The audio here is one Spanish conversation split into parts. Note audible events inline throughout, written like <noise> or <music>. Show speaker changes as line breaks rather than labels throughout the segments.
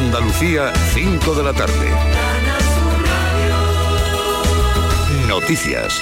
Andalucía, 5 de la tarde. Noticias.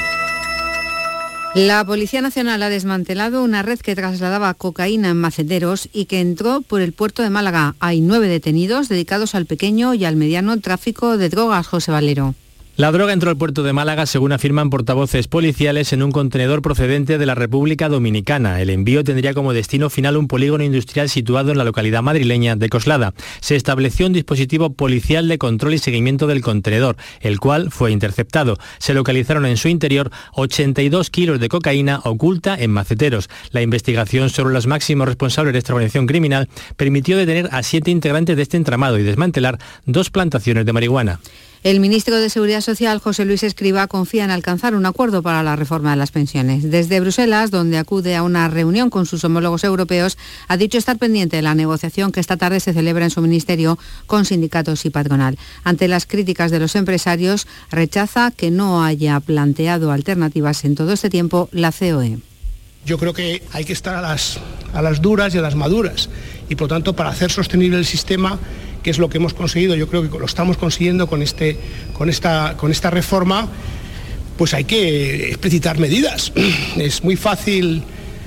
La Policía Nacional ha desmantelado una red que trasladaba cocaína en maceteros y que entró por el puerto de Málaga. Hay nueve detenidos dedicados al pequeño y al mediano tráfico de drogas, José Valero.
La droga entró al puerto de Málaga, según afirman portavoces policiales, en un contenedor procedente de la República Dominicana. El envío tendría como destino final un polígono industrial situado en la localidad madrileña de Coslada. Se estableció un dispositivo policial de control y seguimiento del contenedor, el cual fue interceptado. Se localizaron en su interior 82 kilos de cocaína oculta en maceteros. La investigación sobre los máximos responsables de esta organización criminal permitió detener a siete integrantes de este entramado y desmantelar dos plantaciones de marihuana.
El ministro de Seguridad Social, José Luis Escriba, confía en alcanzar un acuerdo para la reforma de las pensiones. Desde Bruselas, donde acude a una reunión con sus homólogos europeos, ha dicho estar pendiente de la negociación que esta tarde se celebra en su ministerio con sindicatos y patronal. Ante las críticas de los empresarios, rechaza que no haya planteado alternativas en todo este tiempo la COE.
Yo creo que hay que estar a las, a las duras y a las maduras y por tanto para hacer sostenible el sistema que es lo que hemos conseguido, yo creo que lo estamos consiguiendo con, este, con, esta, con esta reforma, pues hay que explicitar medidas. <clears throat> Es muy fácil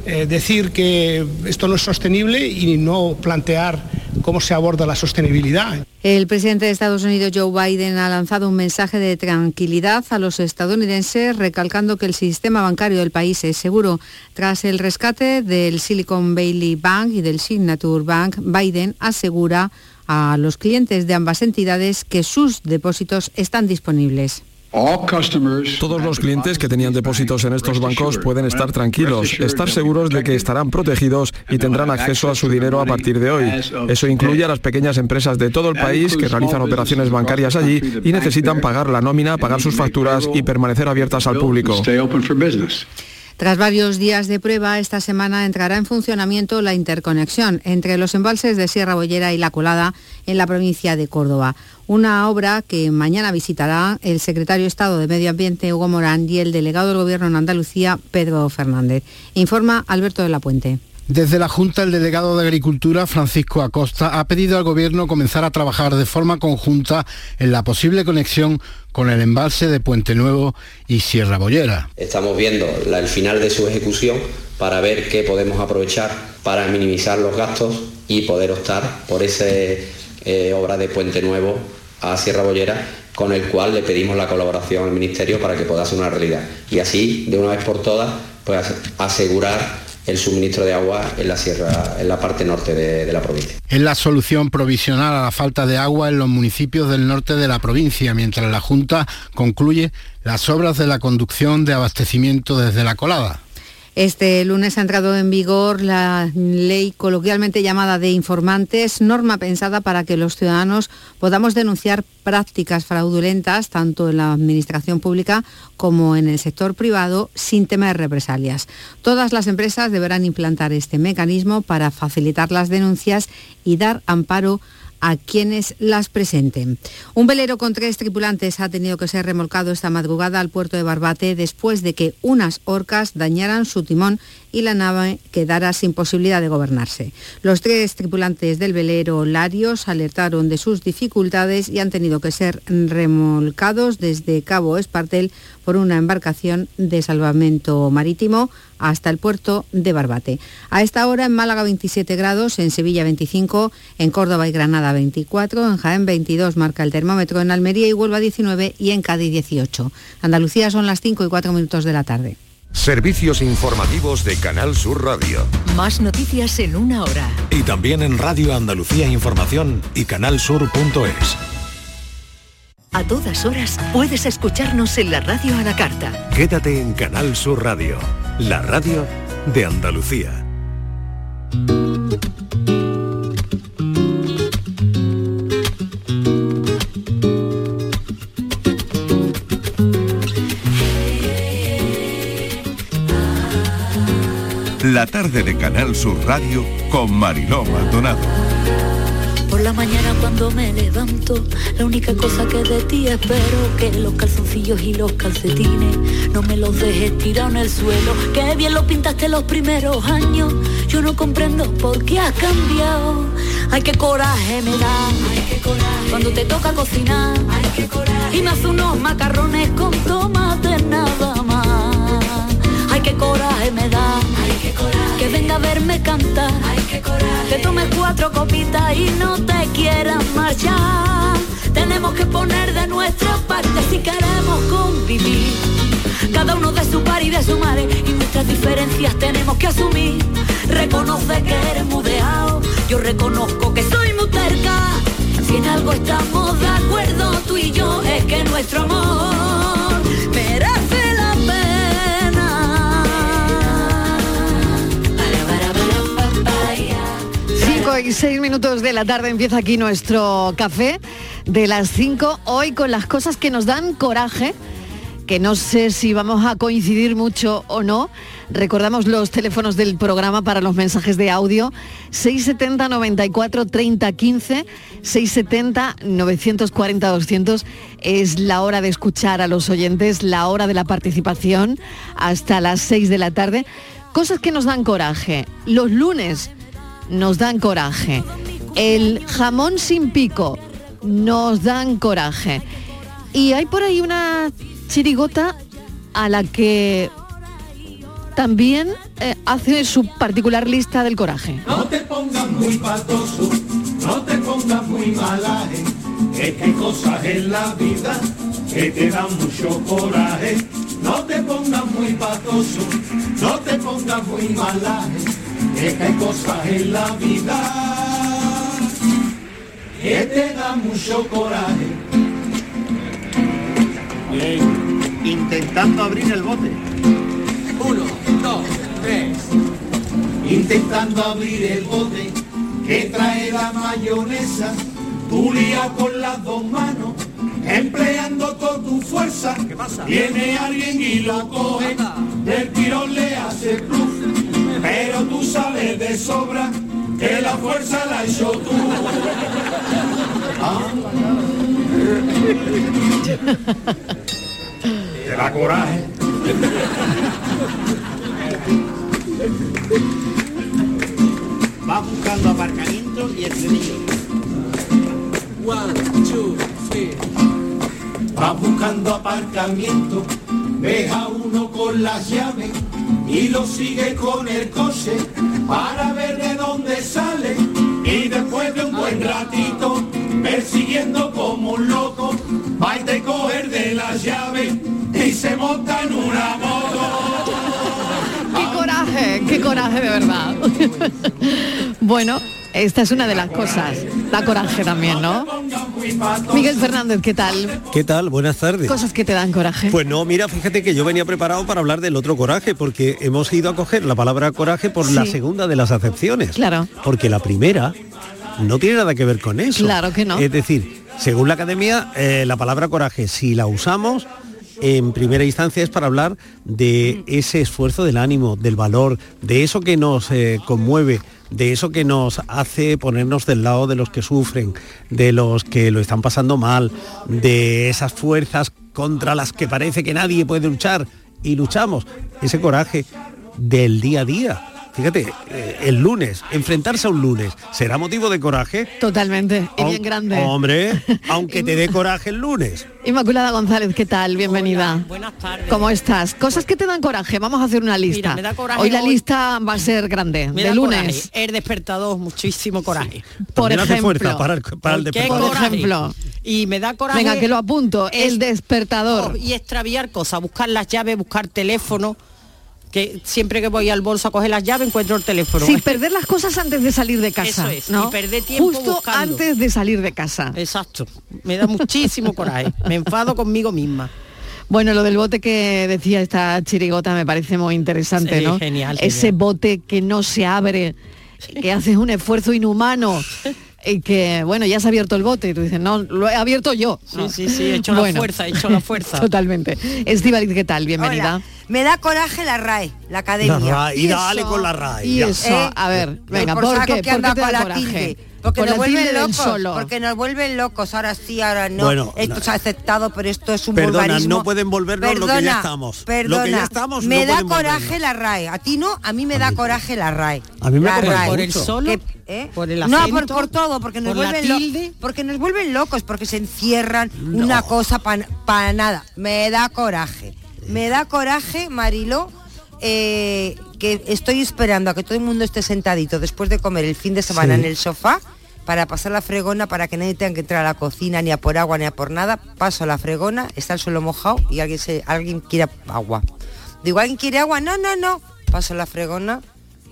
eh, decir que esto no es sostenible y no plantear cómo se aborda la sostenibilidad.
El presidente de Estados Unidos, Joe Biden, ha lanzado un mensaje de tranquilidad a los estadounidenses, recalcando que el sistema bancario del país es seguro. Tras el rescate del Silicon Valley Bank y del Signature Bank, Biden asegura a los clientes de ambas entidades que sus depósitos están disponibles.
Todos los clientes que tenían depósitos en estos bancos pueden estar tranquilos, estar seguros de que estarán protegidos y tendrán acceso a su dinero a partir de hoy. Eso incluye a las pequeñas empresas de todo el país que realizan operaciones bancarias allí y necesitan pagar la nómina, pagar sus facturas y permanecer abiertas al público.
Tras varios días de prueba, esta semana entrará en funcionamiento la interconexión entre los embalses de Sierra Bollera y La Colada en la provincia de Córdoba. Una obra que mañana visitará el secretario de Estado de Medio Ambiente, Hugo Morán, y el delegado del Gobierno en Andalucía, Pedro Fernández. Informa Alberto de la Puente.
Desde la Junta, el delegado de Agricultura, Francisco Acosta, ha pedido al Gobierno comenzar a trabajar de forma conjunta en la posible conexión con el embalse de Puente Nuevo y Sierra Bollera.
Estamos viendo el final de su ejecución para ver qué podemos aprovechar para minimizar los gastos y poder optar por esa eh, obra de Puente Nuevo a Sierra Bollera con el cual le pedimos la colaboración al Ministerio para que pueda ser una realidad. Y así, de una vez por todas, pues asegurar el suministro de agua en la sierra, en la parte norte de, la provincia.
Es la solución provisional a la falta de agua en los municipios del norte de la provincia, mientras la Junta concluye las obras de la conducción de abastecimiento desde la colada.
Este lunes ha entrado en vigor la ley coloquialmente llamada de informantes, norma pensada para que los ciudadanos podamos denunciar prácticas fraudulentas tanto en la administración pública como en el sector privado sin temer represalias. Todas las empresas deberán implantar este mecanismo para facilitar las denuncias y dar amparo a quienes las presenten. Un velero con tres tripulantes ha tenido que ser remolcado esta madrugada al puerto de Barbate después de que unas orcas dañaran su timón y la nave quedara sin posibilidad de gobernarse. Los tres tripulantes del velero Larios alertaron de sus dificultades y han tenido que ser remolcados desde Cabo Espartel por una embarcación de salvamento marítimo hasta el puerto de Barbate. A esta hora en Málaga 27 grados, en Sevilla 25, en Córdoba y Granada 24, en Jaén 22 marca el termómetro, en Almería y Huelva 19 y en Cádiz 18. Andalucía son las 5 y 4 minutos de la tarde.
Servicios informativos de Canal Sur Radio.
Más noticias en una hora.
Y también en Radio Andalucía Información y canalsur.es.
A todas horas puedes escucharnos en la radio a la carta.
Quédate en Canal Sur Radio, la radio de Andalucía. La tarde de Canal Sur Radio con Mariló Maldonado.
Por la mañana cuando me levanto, la única cosa que de ti espero que los calzoncillos y los calcetines no me los dejes tirados en el suelo. Que bien lo pintaste los primeros años, yo no comprendo por qué has cambiado. Ay, qué coraje me da, cuando te toca cocinar, y me hace unos macarrones con tomate nada más. Ay, qué coraje me da, que venga a verme cantar, que tomes cuatro copitas y no te quieras marchar. Tenemos que poner de nuestra parte si queremos convivir. Cada uno de su par y de su madre y nuestras diferencias tenemos que asumir. Reconoce que eres mudeado, yo reconozco que soy muy terca. Si en algo estamos de acuerdo tú y yo es que nuestro amor merece
y 6 minutos de la tarde empieza aquí nuestro café de las 5, hoy con las cosas que nos dan coraje, que no sé si vamos a coincidir mucho o no. Recordamos los teléfonos del programa para los mensajes de audio 670 94 30 15 670 940 200 es la hora de escuchar a los oyentes, la hora de la participación hasta las 6 de la tarde. Cosas que nos dan coraje. Los lunes nos dan coraje. El jamón sin pico nos dan coraje. Y hay por ahí una chirigota a la que también eh, hace su particular lista del coraje.
No te pongas muy patoso, no te pongas muy malaje, es que hay cosas en la vida que te dan mucho coraje. No te pongas muy patoso, no te pongas muy malaje, es que hay cosas en la vida que te dan mucho coraje.
intentando abrir el bote.
Uno, dos, tres. Intentando abrir el bote que trae la mayonesa, tú lías con las dos manos, empleando toda tu fuerza. Viene alguien y lo coge, del tirón le hace plus, pero tú sabes de sobra que la fuerza la hecho tú. Ah. Te da coraje.
Va buscando aparcamiento y el frenillo.
One, two, three. Va buscando aparcamiento, deja uno con las llaves y lo sigue con el coche para ver de dónde sale. Y después de un buen ratito, persiguiendo como un loco, va y te coger de las llaves y se monta en una moto.
¡Qué coraje! ¡Qué coraje de verdad! <laughs> bueno, esta es una de las cosas. Da coraje también, ¿no? Miguel Fernández, ¿qué tal?
¿Qué tal? Buenas tardes.
Cosas que te dan coraje.
Pues no, mira, fíjate que yo venía preparado para hablar del otro coraje, porque hemos ido a coger la palabra coraje por la segunda de las acepciones.
Claro.
Porque la primera no tiene nada que ver con eso.
Claro que no.
Es decir, según la academia, eh, la palabra coraje, si la usamos, en primera instancia es para hablar de ese esfuerzo del ánimo, del valor, de eso que nos eh, conmueve, de eso que nos hace ponernos del lado de los que sufren, de los que lo están pasando mal, de esas fuerzas contra las que parece que nadie puede luchar y luchamos. Ese coraje del día a día. Fíjate, eh, el lunes, enfrentarse a un lunes, ¿será motivo de coraje?
Totalmente. Y bien grande.
Hombre, <laughs> aunque te dé coraje el lunes.
Inmaculada González, ¿qué tal? Bienvenida.
buenas tardes.
¿Cómo estás? Cosas que te dan coraje. Vamos a hacer una lista.
Mira, me da coraje
hoy la
hoy.
lista va a ser grande.
Me
de
da
lunes.
coraje. El despertador, muchísimo coraje.
Por
También hace
ejemplo.
fuerza para el, para el
¿Qué
despertador.
Por ejemplo.
Y me da coraje.
Venga, que lo apunto. El despertador.
Oh, y extraviar cosas, buscar las llaves, buscar teléfono. Que siempre que voy al bolso a coger las llaves encuentro el teléfono.
Sí, perder las cosas antes de salir de casa.
Eso es,
¿no?
y perder tiempo
Justo
buscando.
antes de salir de casa.
Exacto. Me da muchísimo coraje. Me enfado conmigo misma.
Bueno, lo del bote que decía esta chirigota me parece muy interesante,
Sí,
¿no?
genial,
Ese
genial.
bote que no se abre, que haces un esfuerzo inhumano. <laughs> Y que, bueno, ya se ha abierto el bote. Y tú dices, no, lo he abierto yo.
Sí, sí, sí, he hecho la fuerza, he hecho la fuerza. <laughs>
Totalmente. Estivaliz, ¿qué tal? Bienvenida.
Hola. Me da coraje la RAE, la academia.
La RAE, y dale con la RAE,
Y
ya.
eso,
¿Eh?
a ver, venga,
por
¿por
saco
qué?
que
¿Por
anda
qué te da
con la
coraje?
tilde. Porque nos vuelven locos.
solo.
Porque nos vuelven locos. Ahora sí, ahora no.
Bueno,
esto
no.
se ha aceptado, pero esto es un
Perdona,
vulgarismo.
no pueden volvernos lo que ya estamos. Lo que
Perdona.
ya estamos,
me
no
da coraje la RAE. A ti no, a mí me da coraje la RAE.
A mí me
la RAE.
por el solo,
Que- ¿eh?
por el
No, por,
acento,
por todo, porque nos
por la
vuelven lo-
tilde.
porque nos vuelven locos, porque se encierran una cosa para nada. Me da coraje. Me da coraje, Mariló, eh, que estoy esperando a que todo el mundo esté sentadito después de comer el fin de semana
Sí.
en el sofá para pasar la fregona para que nadie tenga que entrar a la cocina ni a por agua ni a por nada. Paso la fregona, está el suelo mojado y alguien se, alguien quiere agua. Digo, ¿alguien quiere agua? No, no, no. Paso la fregona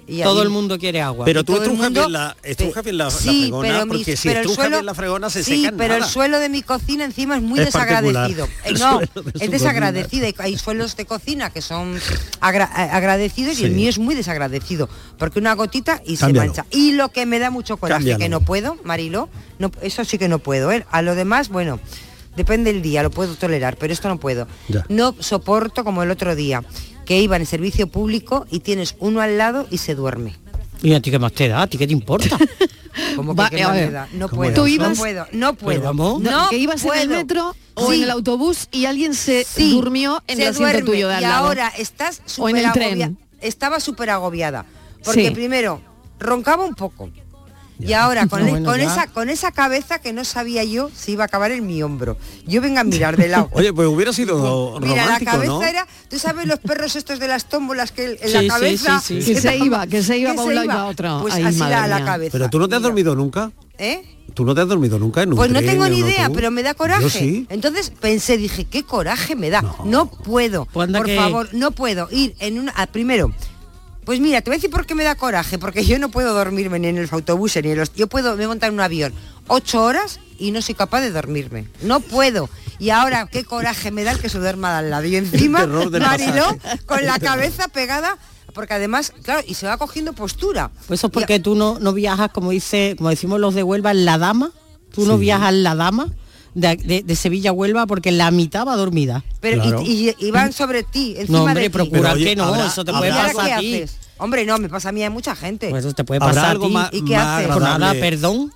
y
Todo
ahí-
el mundo quiere agua.
Pero tú
todo el
estrujas
mundo-
bien la, estrujas bien la, fregona,
pero mis-
porque si
pero el
estrujas
suelo-
bien la fregona se
sí,
seca
pero
nada.
el suelo de mi cocina encima es muy
Es
desagradecido. <laughs> Eh, no,
de
es desagradecido. Hay- Hay suelos de cocina que son agra- eh, agradecidos y el mío es muy desagradecido. Porque una gotita y
Cámbialo.
se mancha. Y lo que me da mucho coraje,
Cámbialo.
que no puedo, Marilo, no, eso sí que no puedo. ¿eh? A lo demás, bueno, depende del día, lo puedo tolerar, pero esto no puedo.
Ya.
No soporto como el otro día, que iba en servicio público y tienes uno al lado y se duerme.
¿Y a ti qué más te da? ¿A ti qué te importa? <laughs>
Como
Va,
que qué
a
más me da. No
¿cómo
puedo,
¿Tú
no
ibas-
puedo, no puedo.
vamos.
No
que ibas en el
puedo.
metro o
Sí.
en el autobús y alguien se
Sí,
durmió en
se
el asiento
duerme,
tuyo de al
y
lado.
ahora estás
O en el tren.
agobia- Estaba súper agobiada. Porque
Sí.
primero, roncaba un poco. Y ahora con, <laughs>
No,
el-
bueno,
con
ya.
esa con esa cabeza que no sabía yo si iba a acabar en mi hombro. Yo venga a mirar de lado. <laughs>
Oye, pues hubiera sido
Mira, la cabeza
¿no?
era, tú sabes los perros estos de las tómbolas que en
Sí,
la cabeza
sí, sí.
Que se iba, que se iba para un lado y para otro.
Pues
Ay,
así la, la cabeza.
Pero tú no te has
Mira.
dormido nunca.
¿Eh?
Tú no te has dormido nunca en un
Pues no
tren,
tengo
en
ni idea, pero me da coraje.
Yo sí.
Entonces pensé, dije, qué coraje me da. No, puedo.
Pues
por
que-
favor, no puedo ir en una. primero, pues mira, te voy a decir por qué me da coraje, porque yo no puedo dormirme ni en el autobús ni en los. Yo puedo me montar en un avión ocho horas y no soy capaz de dormirme. No puedo. Y ahora qué coraje me da el que se duerma al lado. Y encima, Mariló, con la cabeza pegada, porque además, claro, y se va cogiendo postura.
Pues eso es
Y-
porque tú no, no viajas, como dice, como decimos los de Huelva, en la dama. Tú no viajas en la dama de, de- de Sevilla a Huelva porque la mitad va dormida.
Pero y-
Claro.
y, y van sobre ti, encima
No, hombre,
de
procura que no,
habrá-
eso te
¿Y
puede pasar a ti.
haces? Hombre, no, me pasa a mí a mucha gente.
Pues eso te puede pasar a
algo
ti.
más,
¿Y qué haces?
Pues
agradable.
nada, perdón.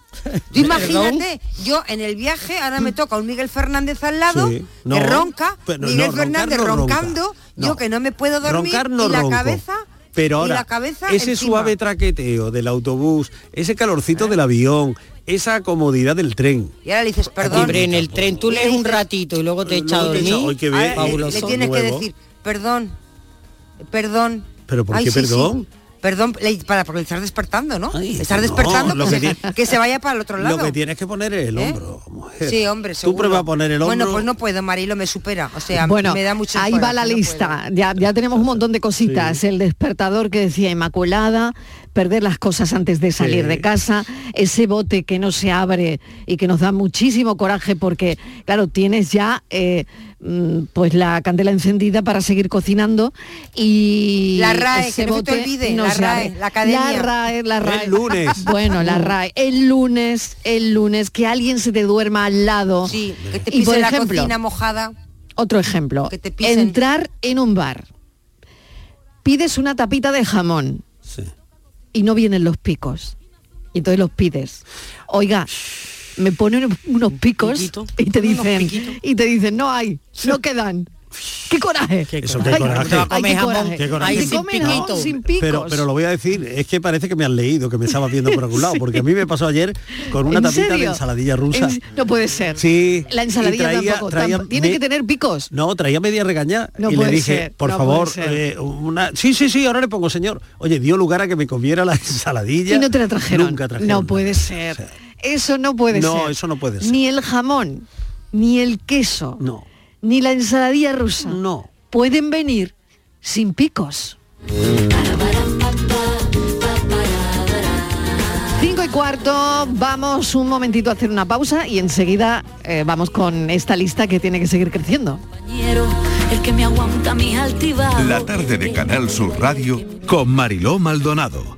Tú <laughs> imagínate, yo en el viaje, ahora me toca un Miguel Fernández al lado,
Sí, no,
que ronca,
pero
Miguel
no,
Fernández
no ronca.
roncando, yo
No.
que no me puedo dormir, y la
ronco.
cabeza,
Pero ahora,
la cabeza
ese
encima.
suave traqueteo del autobús, ese calorcito del avión, esa comodidad del tren.
Y ahora le dices, perdón.
Hombre, en el tren tú lees un ratito y luego te echas a dormir.
Ahora
bien.
le-
fabuloso.
le, tienes que decir, perdón, perdón.
¿Pero por
Ay,
qué
sí, sí.
Perdón?
Para, porque le estás despertando, ¿no?
Ay, no,
despertando que,
que
se,
tiene-
que se vaya para el otro lado.
Lo que tienes que poner es el
¿Eh?
hombro. mujer.
Sí, hombre,
Tú prueba a poner el hombro.
Bueno, pues no puedo, Marilo, me supera. O sea,
Bueno,
me da mucho
ahí va la
no
lista. Ya, ya tenemos un montón de cositas. El despertador que decía Inmaculada, perder las cosas antes de salir
Sí.
de casa, ese bote que no se abre y que nos da muchísimo coraje porque, claro, tienes ya eh, pues la candela encendida para seguir cocinando y
La RAE,
ese
que no se te olvide,
no
la RAE, la academia.
La RAE, la RAE.
El lunes. <laughs>
Bueno, la RAE. El lunes, el lunes, que alguien se te duerma al lado.
Sí, que te
Y por
pise la
ejemplo,
cocina mojada.
otro ejemplo,
Que te
entrar en un bar, pides una tapita de jamón
Sí.
y no vienen los picos. Y entonces los pides. Oiga, me ponen unos, picos
piquito,
y te dicen y te dicen no hay, no quedan. ¡Qué coraje!
Qué
Eso,
coraje.
qué coraje.
Ay, qué
sin
picos.
Pero, pero lo voy a decir, es que parece que me has leído, que me estabas viendo por algún lado, porque a mí me pasó ayer con una
¿En
tapita de ensaladilla rusa.
En- no puede ser.
Sí.
La ensaladilla
traía-
tampoco.
traía
tampoco. Tiene
me-
que tener picos.
No, traía media regaña
No
y le dije,
ser,
por
no
favor, eh, una... Sí, sí, sí, ahora le pongo, señor. Oye, dio lugar a que me comiera la <laughs> ensaladilla.
Y no te la trajeron.
Nunca trajeron
no puede ser.
O sea,
Eso no puede ser.
No, eso no puede ser.
Ni el jamón, ni el queso,
No.
ni la ensaladilla rusa
No.
pueden venir sin picos. Cinco y cuarto, vamos un momentito a hacer una pausa y enseguida eh, vamos con esta lista que tiene que seguir creciendo.
compañero, el que me aguanta mis altibajos.
La tarde de Canal Sur Radio con Mariló Maldonado.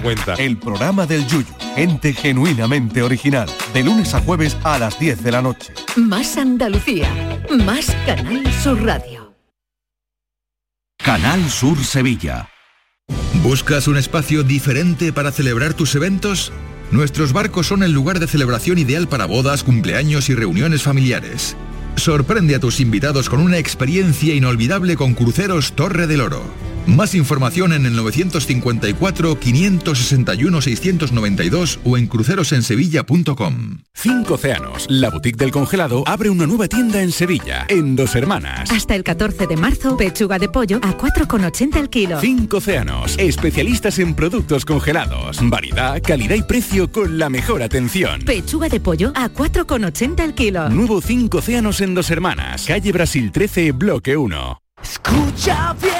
dado cuenta.
El programa del Yuyu. Gente genuinamente original. De lunes a jueves a las 10 de la noche.
Más Andalucía. Más Canal Sur Radio.
Canal Sur Sevilla.
¿Buscas un espacio diferente para celebrar tus eventos? Nuestros barcos son el lugar de celebración ideal para bodas, cumpleaños y reuniones familiares. Sorprende a tus invitados con una experiencia inolvidable con Cruceros Torre del Oro. Más información en el 954-561-692 o en crucerosensevilla.com.
Cinco Océanos, la boutique del congelado, abre una nueva tienda en Sevilla, en Dos Hermanas.
Hasta el 14 de marzo, pechuga de pollo a 4,80 el kilo.
Cinco Océanos, especialistas en productos congelados. Variedad, calidad y precio con la mejor atención.
Pechuga de pollo a 4,80 el kilo.
Nuevo Cinco Océanos en Dos Hermanas, calle Brasil 13, bloque 1.
Escucha bien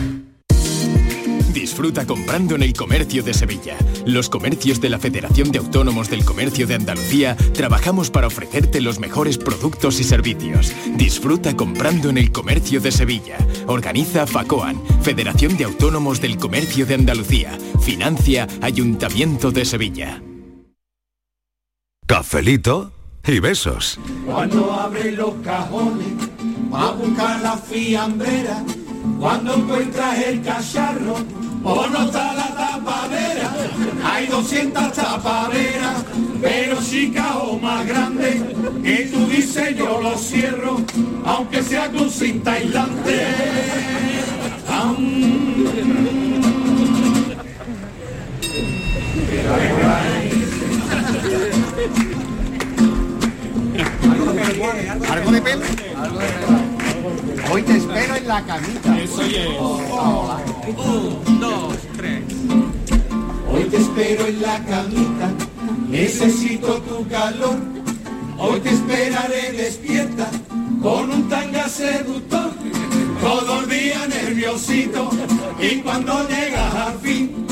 Disfruta comprando en el comercio de Sevilla. Los comercios de la Federación de Autónomos del Comercio de Andalucía trabajamos para ofrecerte los mejores productos y servicios. Disfruta comprando en el comercio de Sevilla. Organiza FACOAN, Federación de Autónomos del Comercio de Andalucía. Financia Ayuntamiento de Sevilla.
Cafelito y besos.
Cuando abre los cajones, va a buscar la fiambrera. Cuando encuentras el cacharro, o no está la tapadera. Hay 200 tapaderas, pero chica o más grande, que tú dices yo lo cierro, aunque sea con cinta aislante.
¿Algo de pelo? Hoy te espero en la camita.
Eso es. Un, dos, tres. Hoy te espero en la camita, necesito tu calor. Hoy te esperaré despierta, con un tanga seductor. Todo el día nerviosito, y cuando llegas al fin,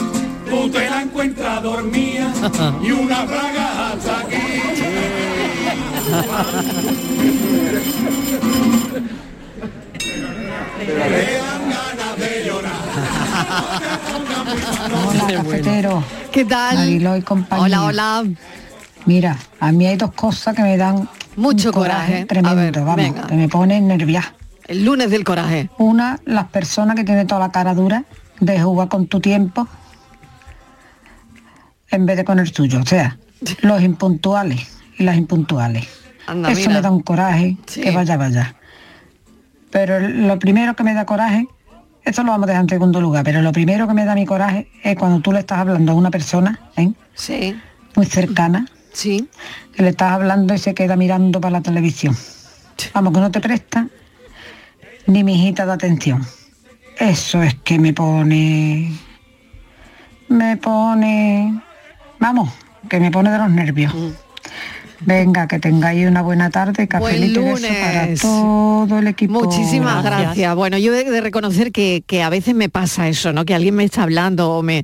tú te la encuentras dormida y una braga hasta aquí. <laughs> Me dan ganas de llorar.
Hola, cafetero.
¿Qué tal?
Mariló y compañía.
Hola, hola.
Mira, a mí hay dos cosas que me dan
Mucho coraje. A
tremendo,
ver,
vamos,
venga.
que me ponen nerviosa.
El lunes del coraje.
Una, las personas que tienen toda la cara dura de jugar con tu tiempo en vez de con el tuyo. O sea, <laughs> los impuntuales y las impuntuales.
Anda,
Eso
mira.
me da un coraje
Sí.
que vaya, vaya. Pero lo primero que me da coraje, esto lo vamos a dejar en segundo lugar, pero lo primero que me da mi coraje es cuando tú le estás hablando a una persona, ¿eh?
Sí.
muy cercana,
sí.
que le estás hablando y se queda mirando para la televisión. vamos, que no te presta ni mi hijita de atención. Eso es que me pone, me pone, vamos, que me pone de los nervios. Venga, que tengáis una buena tarde, cafelito y beso para
lunes.
todo el equipo.
Muchísimas gracias. Bueno, yo he de reconocer que, que a veces me pasa eso, ¿no? Que alguien me está hablando o me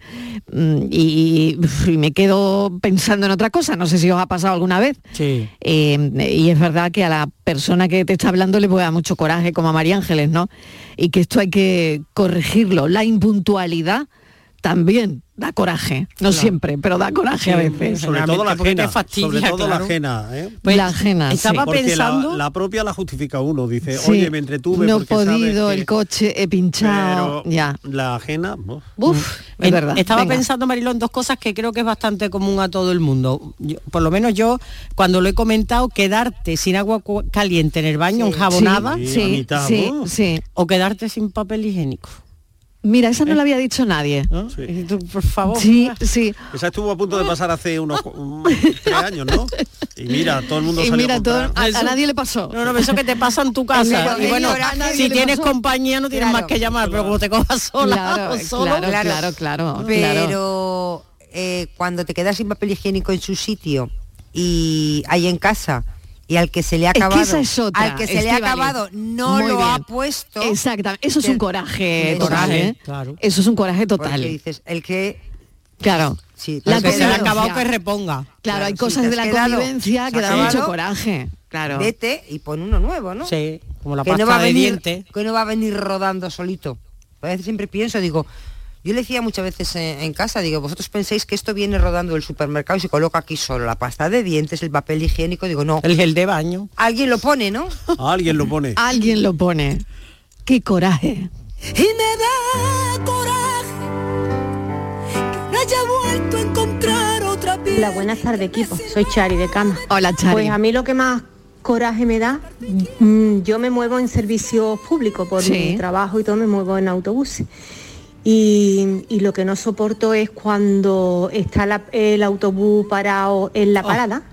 mm, y, y me quedo pensando en otra cosa. No sé si os ha pasado alguna vez.
Sí.
Eh, y es verdad que a la persona que te está hablando le puede dar mucho coraje, como a María Ángeles, ¿no? Y que esto hay que corregirlo. La impuntualidad también da coraje. No siempre, pero da coraje a veces.
Sobre todo la ajena,
fastidia,
sobre todo la ajena, ¿eh?
Pues la ajena, sí. estaba
Porque la-
pensando-
La, propia la justifica uno, dice,
Sí,
oye, me entretuve
no he podido,
que-
el coche, he pinchado,
Pero
ya.
La ajena, uf.
Uf, es
En-
verdad.
Estaba
Venga.
pensando, Mariló, en dos cosas que creo que es bastante común a todo el mundo. Yo- por lo menos yo, cuando lo he comentado, quedarte sin agua caliente en el baño, enjabonada,
Sí, Sí, sí.
o quedarte sin papel higiénico.
Mira, esa no la había dicho nadie.
Tú, por favor.
Sí, sí.
Esa estuvo a punto de pasar hace unos un- <laughs> tres años, ¿no? Y mira, todo el mundo
Y
salió
mira,
a
todo, a, a nadie le pasó.
No, no, eso que te pasa en tu <laughs> casa. Y bueno, si tienes
pasó.
compañía no tienes más que llamar, pero como te cojas sola
Claro, <laughs>
o solo,
claro, claro, claro,
Pero eh, cuando te quedas sin papel higiénico en su sitio y hay en casa y al que se le ha
Es que
acabado,
esa es otra,
al que se le ha acabado no
Muy
lo
bien.
ha puesto.
Exactamente. Eso es un coraje
Eso
total,
es,
¿eh?
claro.
Eso es un coraje total.
Porque dices, el que
Claro.
Sí,
La
que se le ha acabado que reponga.
Claro,
Claro,
hay
si
cosas de la
quedado
convivencia que dan mucho coraje. Claro.
vete y pon uno nuevo, ¿no?
Sí, como la
que no va
de
venir,
dientes.
que no va a venir rodando solito. A veces siempre pienso, digo, yo le decía muchas veces en, en casa, digo, vosotros pensáis que esto viene rodando del supermercado y se coloca aquí solo, la pasta de dientes, el papel higiénico, digo, no.
El gel de baño.
Alguien lo pone, ¿no? <laughs>
Alguien lo pone.
Alguien lo pone. Qué coraje.
Y me da coraje que haya vuelto a encontrar otra piel.
Hola, buenas tardes equipo. Soy Chari de Cama.
Hola Chari.
Pues a mí lo que más coraje me da, mm, yo me muevo en servicios públicos por
Sí.
mi trabajo y todo, me muevo en autobuses. Y, y lo que no soporto es cuando está la- el autobús parado en la parada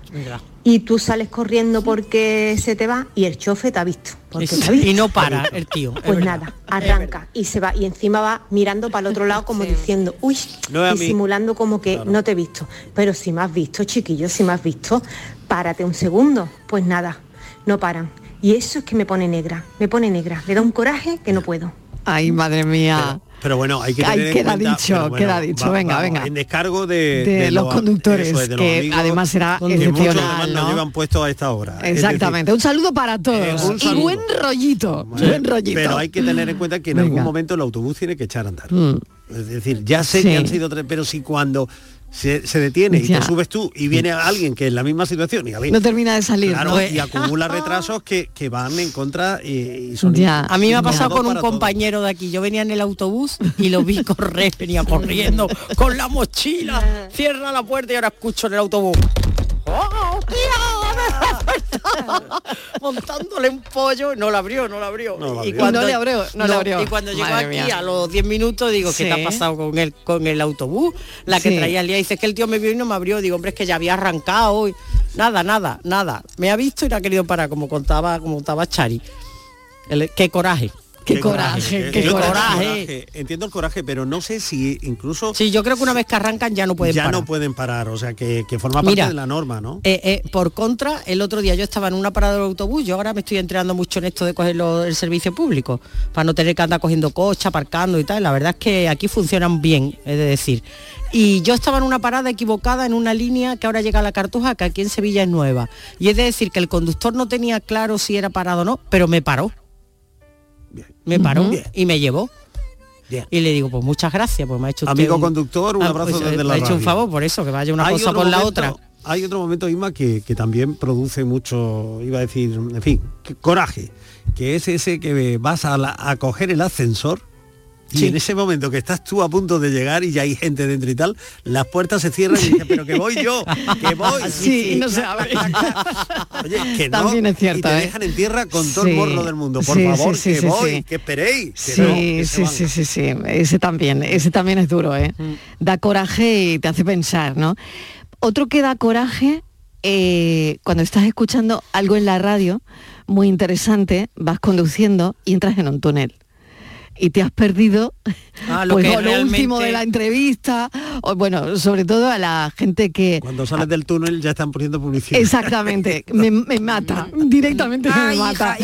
y tú sales corriendo porque se te va y el chofe te ha visto. Porque te ha visto.
Y no para el tío. es
Pues
verdad.
nada, arranca y se va y encima va mirando para el otro lado como diciendo, uy,
No mí.
disimulando como que no te he visto. Pero si me has visto, chiquillo, si me has visto, párate un segundo. Pues nada, no paran. Y eso es que me pone negra, me pone negra. Le da un coraje que no puedo.
Ay, madre mía.
Pero bueno, hay que
Ay,
tener en
queda
cuenta-
dicho,
pero bueno,
queda dicho. Venga, venga.
En descargo de,
De los conductores,
eso es, de los
que
amigos,
además será excepcional,
además nos
¿no?
llevan puestos a esta hora.
Exactamente. un saludo para todos.
Eh, un
y
saludo.
buen rollito.
decir,
buen rollito.
Pero hay que tener en cuenta que en
Venga.
algún momento el autobús tiene que echar a andar.
Mm.
Es decir, ya sé
Sí.
que han sido tres, pero si cuando se, se detiene y te subes tú y viene alguien que es la misma situación y a
No termina de salir.
claro,
¿no?
y acumula retrasos que, que van en contra y, y son
Ya.
A mí me ha pasado con un compañero de aquí. Yo venía en el autobús y lo vi correr, venía corriendo con la mochila. Cierra la puerta y ahora escucho en el autobús. ¡Oh, <laughs> Montándole un pollo, no lo abrió, no lo abrió.
No lo abrió. No le abrió, no le abrió.
Y cuando llegó
Madre
aquí
mía.
a los 10 minutos digo, ¿qué te
Sí.
ha pasado con el con el autobús? La que
Sí.
traía el día dice que el tío me vio y no me abrió. Digo, hombre, es que ya había arrancado. y- Nada, nada, nada. Me ha visto y no ha querido parar, como contaba, como contaba Chari. El- qué coraje.
Qué coraje, qué
coraje.
Entiendo el coraje, pero no sé si incluso
Sí, yo creo que una vez que arrancan ya no pueden
ya
parar.
no pueden parar, o sea que, que forma parte
Mira,
de la norma, ¿no?
Eh, eh, por contra, el otro día yo estaba en una parada del autobús, yo ahora me estoy entrenando mucho en esto de coger lo- el servicio público, para no tener que andar cogiendo coche, aparcando y tal. La verdad es que aquí funcionan bien, es de decir. Y yo estaba en una parada equivocada en una línea que ahora llega a la Cartuja, que aquí en Sevilla es nueva. Y es de decir que el conductor no tenía claro si era parado o no, pero me paró. Me paró
Bien.
y me llevó.
Bien.
Y le digo, pues muchas gracias, pues me ha hecho usted
Amigo
un-
conductor, un
Ah,
abrazo
pues,
desde
me
la
ha hecho un favor por eso, que vaya una cosa por la otra.
Hay otro momento, Isma, que, que también produce mucho, iba a decir, en fin, que- coraje, que es ese que vas a, la- a coger el ascensor y
Sí.
en ese momento que estás tú a punto de llegar y ya hay gente dentro y tal, las puertas se cierran y dices, pero que voy yo, que <laughs> voy.
Sí, y no se <laughs> abre.
Oye, que no,
También es cierto,
y te
¿eh?
dejan en tierra con todo el morro del mundo. Por
Sí,
favor, que voy, que esperéis. Que
Sí,
no, que
sí, sí, sí, sí. Ese también, ese también es duro, ¿eh? Da coraje y te hace pensar, ¿no? Otro que da coraje eh, cuando estás escuchando algo en la radio, muy interesante, vas conduciendo y entras en un túnel y te has perdido
Ah, lo
pues,
que
o lo último de la entrevista, o bueno, sobre todo a la gente que...
Cuando sales del túnel ya están poniendo publicidad.
Exactamente, me, me mata, <laughs> directamente me mata.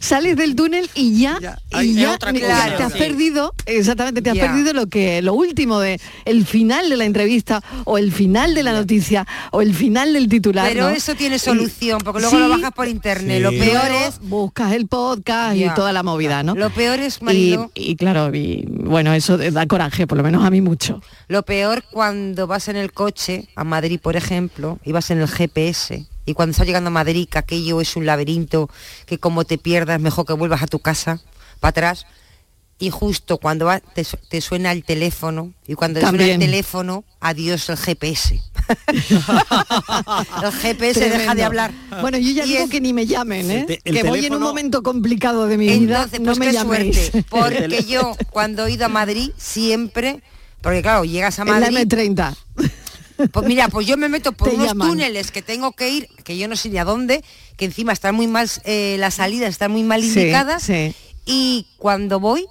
Sales del túnel y ya,
Ay,
y ya
otra
te has
sí.
perdido, exactamente, te has
Ya.
perdido lo que lo último de el final de la entrevista o el final de la noticia o el final del titular.
Pero
¿no?
eso tiene
Y-
solución, porque luego lo
Sí,
bajas por internet. Lo peor
Luego
es
buscas el podcast
Ya.
y toda la movida, ¿no?
Lo peor es,
y,
marido-
y claro, y, bueno, eso da coraje, por lo menos a mí mucho.
Lo peor cuando vas en el coche a Madrid, por ejemplo, y vas en el GPS, y cuando estás llegando a Madrid, que aquello es un laberinto, que como te pierdas, mejor que vuelvas a tu casa, para atrás, y justo cuando va- te, su- te suena el teléfono, y cuando te suena el teléfono, adiós el GPS. <laughs> el GPS deja de hablar.
Bueno, yo ya
Y
digo
es-
que ni me llamen, ¿eh?
Te-
que voy en un momento complicado de mi vida,
Entonces,
no
pues
me llaméis.
suerte, <laughs> porque yo cuando he ido a Madrid siempre, porque claro, llegas a
En la
Madrid...
M30.
Pues mira, pues yo me meto por
Te
unos
llaman.
túneles que tengo que ir, que yo no sé ni a dónde, que encima están muy mal, eh, las salidas están muy mal indicadas.
sí.
Y cuando voy,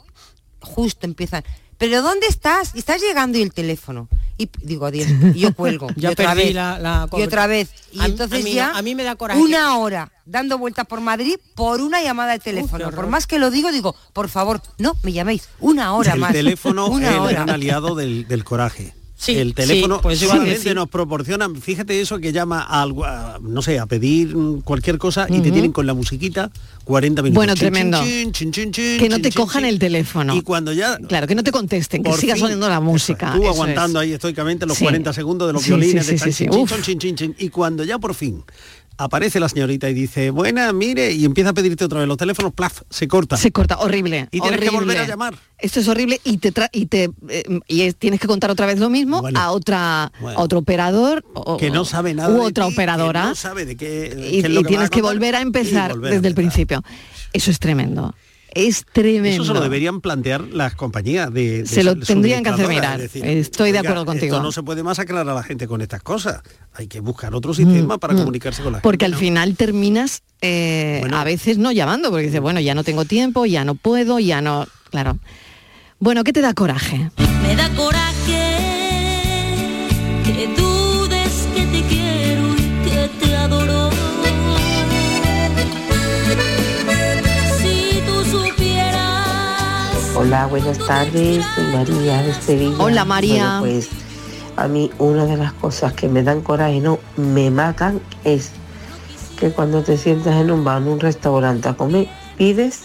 justo empiezan, ¿pero dónde estás? Y estás llegando y el teléfono. Y digo, adiós, y yo cuelgo. <laughs>
Ya
y otra
perdí
vez,
la- la
y otra vez. Y
A
entonces
a mí-
ya
a mí me da coraje
una hora dando vueltas por Madrid por una llamada de teléfono. por más que lo digo, digo, por favor, no me llaméis. Una hora
el
más.
teléfono
una
es el
hora.
gran aliado del, del coraje.
Sí,
el teléfono
sí, pues iba a
solamente nos proporciona, fíjate eso que llama a, algo, a, no sé, a pedir cualquier cosa y te tienen con la musiquita 40 minutos.
Bueno,
Chin,
tremendo.
chin, chin,
que no te cojan el teléfono.
Y cuando ya
Claro, que no te contesten, que siga sonando la música.
Tú aguantando
es.
ahí estoicamente los
Sí.
40 segundos de los
Sí,
violines
sí,
de
sí, sí, sí. Uf.
chin. y cuando ya por fin aparece la señorita y dice, buena, mire, y empieza a pedirte otra vez los teléfonos, plaf, se corta.
Se corta, horrible.
Y tienes que volver a llamar.
Esto es horrible y te tra- y te eh, y es- tienes que contar otra vez lo mismo
Bueno.
a otra
Bueno.
a otro operador o-
que no sabe nada
u
de
otra
ti,
operadora
que no sabe de qué,
y,
qué es lo
y
que
tienes que volver a empezar
volver a
desde el principio. Eso es tremendo. Es tremendo.
Eso se lo deberían plantear las compañías de, de
Se lo tendrían que hacer mirar. Estoy de acuerdo contigo.
Esto no se puede masacrar a la gente con estas cosas. Hay que buscar otro sistema para
mm.
comunicarse con la
Porque
gente.
al final terminas eh, a veces no llamando, porque dices, bueno, ya no tengo tiempo, ya no puedo, ya no. Claro. Bueno, ¿qué te da coraje?
Me da coraje que
Hola, buenas tardes, soy María de Sevilla.
Hola, María.
Bueno, pues a mí una de las cosas que me dan coraje, no, me matan, es que cuando te sientas en un bar, en un restaurante a comer, pides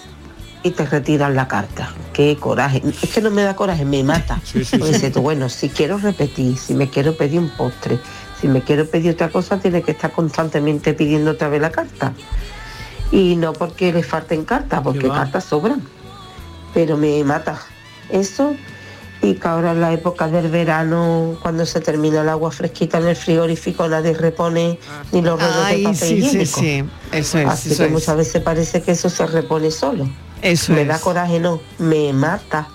y te retiran la carta. Qué coraje. Es que no me da coraje, me mata. <laughs>
Sí, sí, sí.
bueno, si quiero repetir, si me quiero pedir un postre, si me quiero pedir otra cosa, tiene que estar constantemente pidiendo otra vez la carta. Y no porque le falten cartas, porque cartas sobran. Pero me mata eso. Y que ahora en la época del verano, cuando se termina el agua fresquita en el frigorífico, nadie repone ni los rollos
Ay,
de papel
sí, sí,
higiénico.
sí. Eso es,
Así
eso
que
es.
muchas veces parece que eso se repone solo.
Eso
me
es.
da coraje, no, me mata.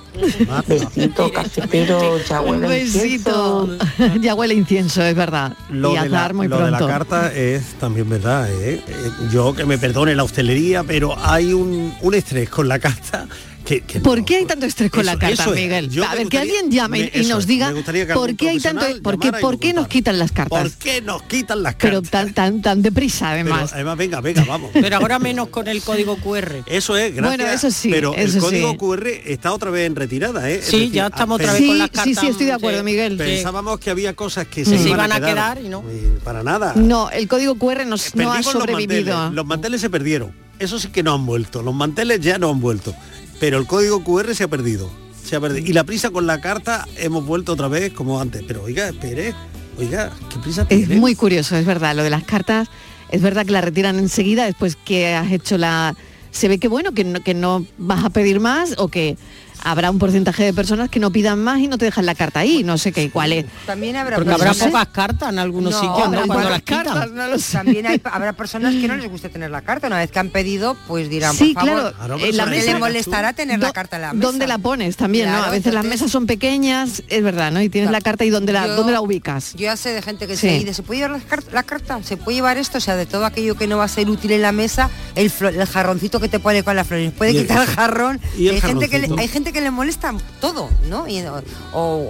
Besito, cafetero, <laughs> ya huele
besito.
incienso. <laughs>
ya huele incienso, es verdad.
Lo,
y
de la,
muy
lo de la
pronto.
carta es también verdad. ¿eh? Eh, Yo que me perdone la hostelería, pero hay un, un estrés con la carta que, que no.
¿Por qué hay tanto estrés con
Eso-
la carta. Miguel?
Yo
a ver, que alguien llame
me-
y
eso
nos diga por qué hay tanto, por qué, por qué nos quitan las cartas.
¿Por qué nos quitan las
Pero
cartas?
tan, tan, tan deprisa
Pero,
además.
además, venga, venga, vamos. <laughs>
Pero ahora menos con el código QR.
Eso es, gracias.
Bueno, eso sí,
Pero
eso
el código
sí.
QR está otra vez en retirada, ¿eh? Es
Sí, ya estamos otra vez
Sí,
con las
sí,
cartas.
sí, estoy de acuerdo,
sí.
Miguel.
Pensábamos que había cosas que
Sí.
se,
Se
iban,
a quedar y no.
Para nada.
No, el código QR nos, no ha sobrevivido.
Los manteles se perdieron. Eso sí que no han vuelto. Los manteles ya no han vuelto. Pero el código QR se ha perdido. Se ha perdido. Y la prisa con la carta hemos vuelto otra vez como antes. Pero oiga, espere. Oiga, qué prisa
Es
tiene.
muy curioso, es verdad, lo de las cartas, es verdad que la retiran enseguida después que has hecho la... Se ve que bueno, que no, que no vas a pedir más o que habrá un porcentaje de personas que no pidan más y no te dejan la carta ahí, no sé qué cuál es.
También habrá
Porque habrá pocas cartas en algunos
No,
sitios, ¿no? Cuando las quitan.
cartas, no lo sé.
También hay- habrá personas que no les gusta tener la carta. Una vez que han pedido, pues dirán,
Sí,
por favor,
claro, en la mesa
le molestará tener la
Do-
carta en la mesa.
¿Dónde la pones también, no? A veces las mesas son pequeñas, es verdad, ¿no? Y tienes la carta y dónde la,
Yo-
dónde la ubicas.
Yo ya sé de gente que
Sí.
se dice, ¿se puede llevar la, car- la carta? ¿Se puede llevar esto? O sea, de todo aquello que no va a ser útil en la mesa, el, el jarroncito que te pone con las flores. Puede
Y
quitar el jarrón.
y el
hay, gente que hay gente que le molesta todo, ¿no? Y- o,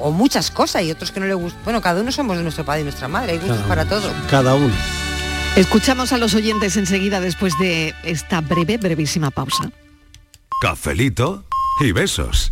o- muchas cosas y otros que no le gustan. Bueno, cada uno somos de nuestro padre y nuestra madre, hay gustos
Cada
para
uno.
todo.
Cada uno.
Escuchamos a los oyentes enseguida después de esta breve, brevísima pausa.
Cafelito y besos.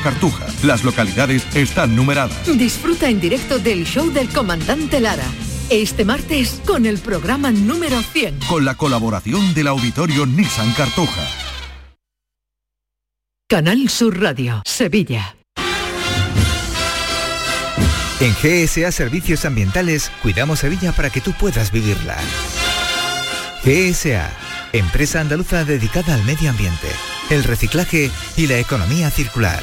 Cartuja. Las localidades están numeradas.
Disfruta en directo del show del comandante Lara. Este martes con el programa número 100.
Con la colaboración del auditorio Nissan Cartuja.
Canal Sur Radio, Sevilla.
En GSA Servicios Ambientales cuidamos Sevilla para que tú puedas vivirla. GSA, empresa andaluza dedicada al medio ambiente, el reciclaje y la economía circular.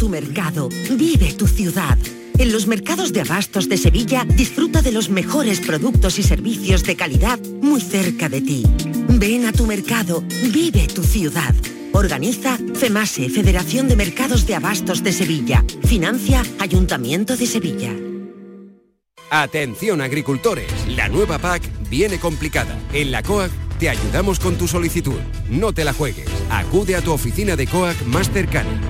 Tu mercado, vive tu ciudad. En los mercados de abastos de Sevilla disfruta de los mejores productos y servicios de calidad muy cerca de ti. Ven a tu mercado, vive tu ciudad. Organiza FEMASE, Federación de Mercados de Abastos de Sevilla. Financia Ayuntamiento de Sevilla.
Atención agricultores, la nueva PAC viene complicada. En la COAC te ayudamos con tu solicitud. No te la juegues. Acude a tu oficina de COAC más cercana.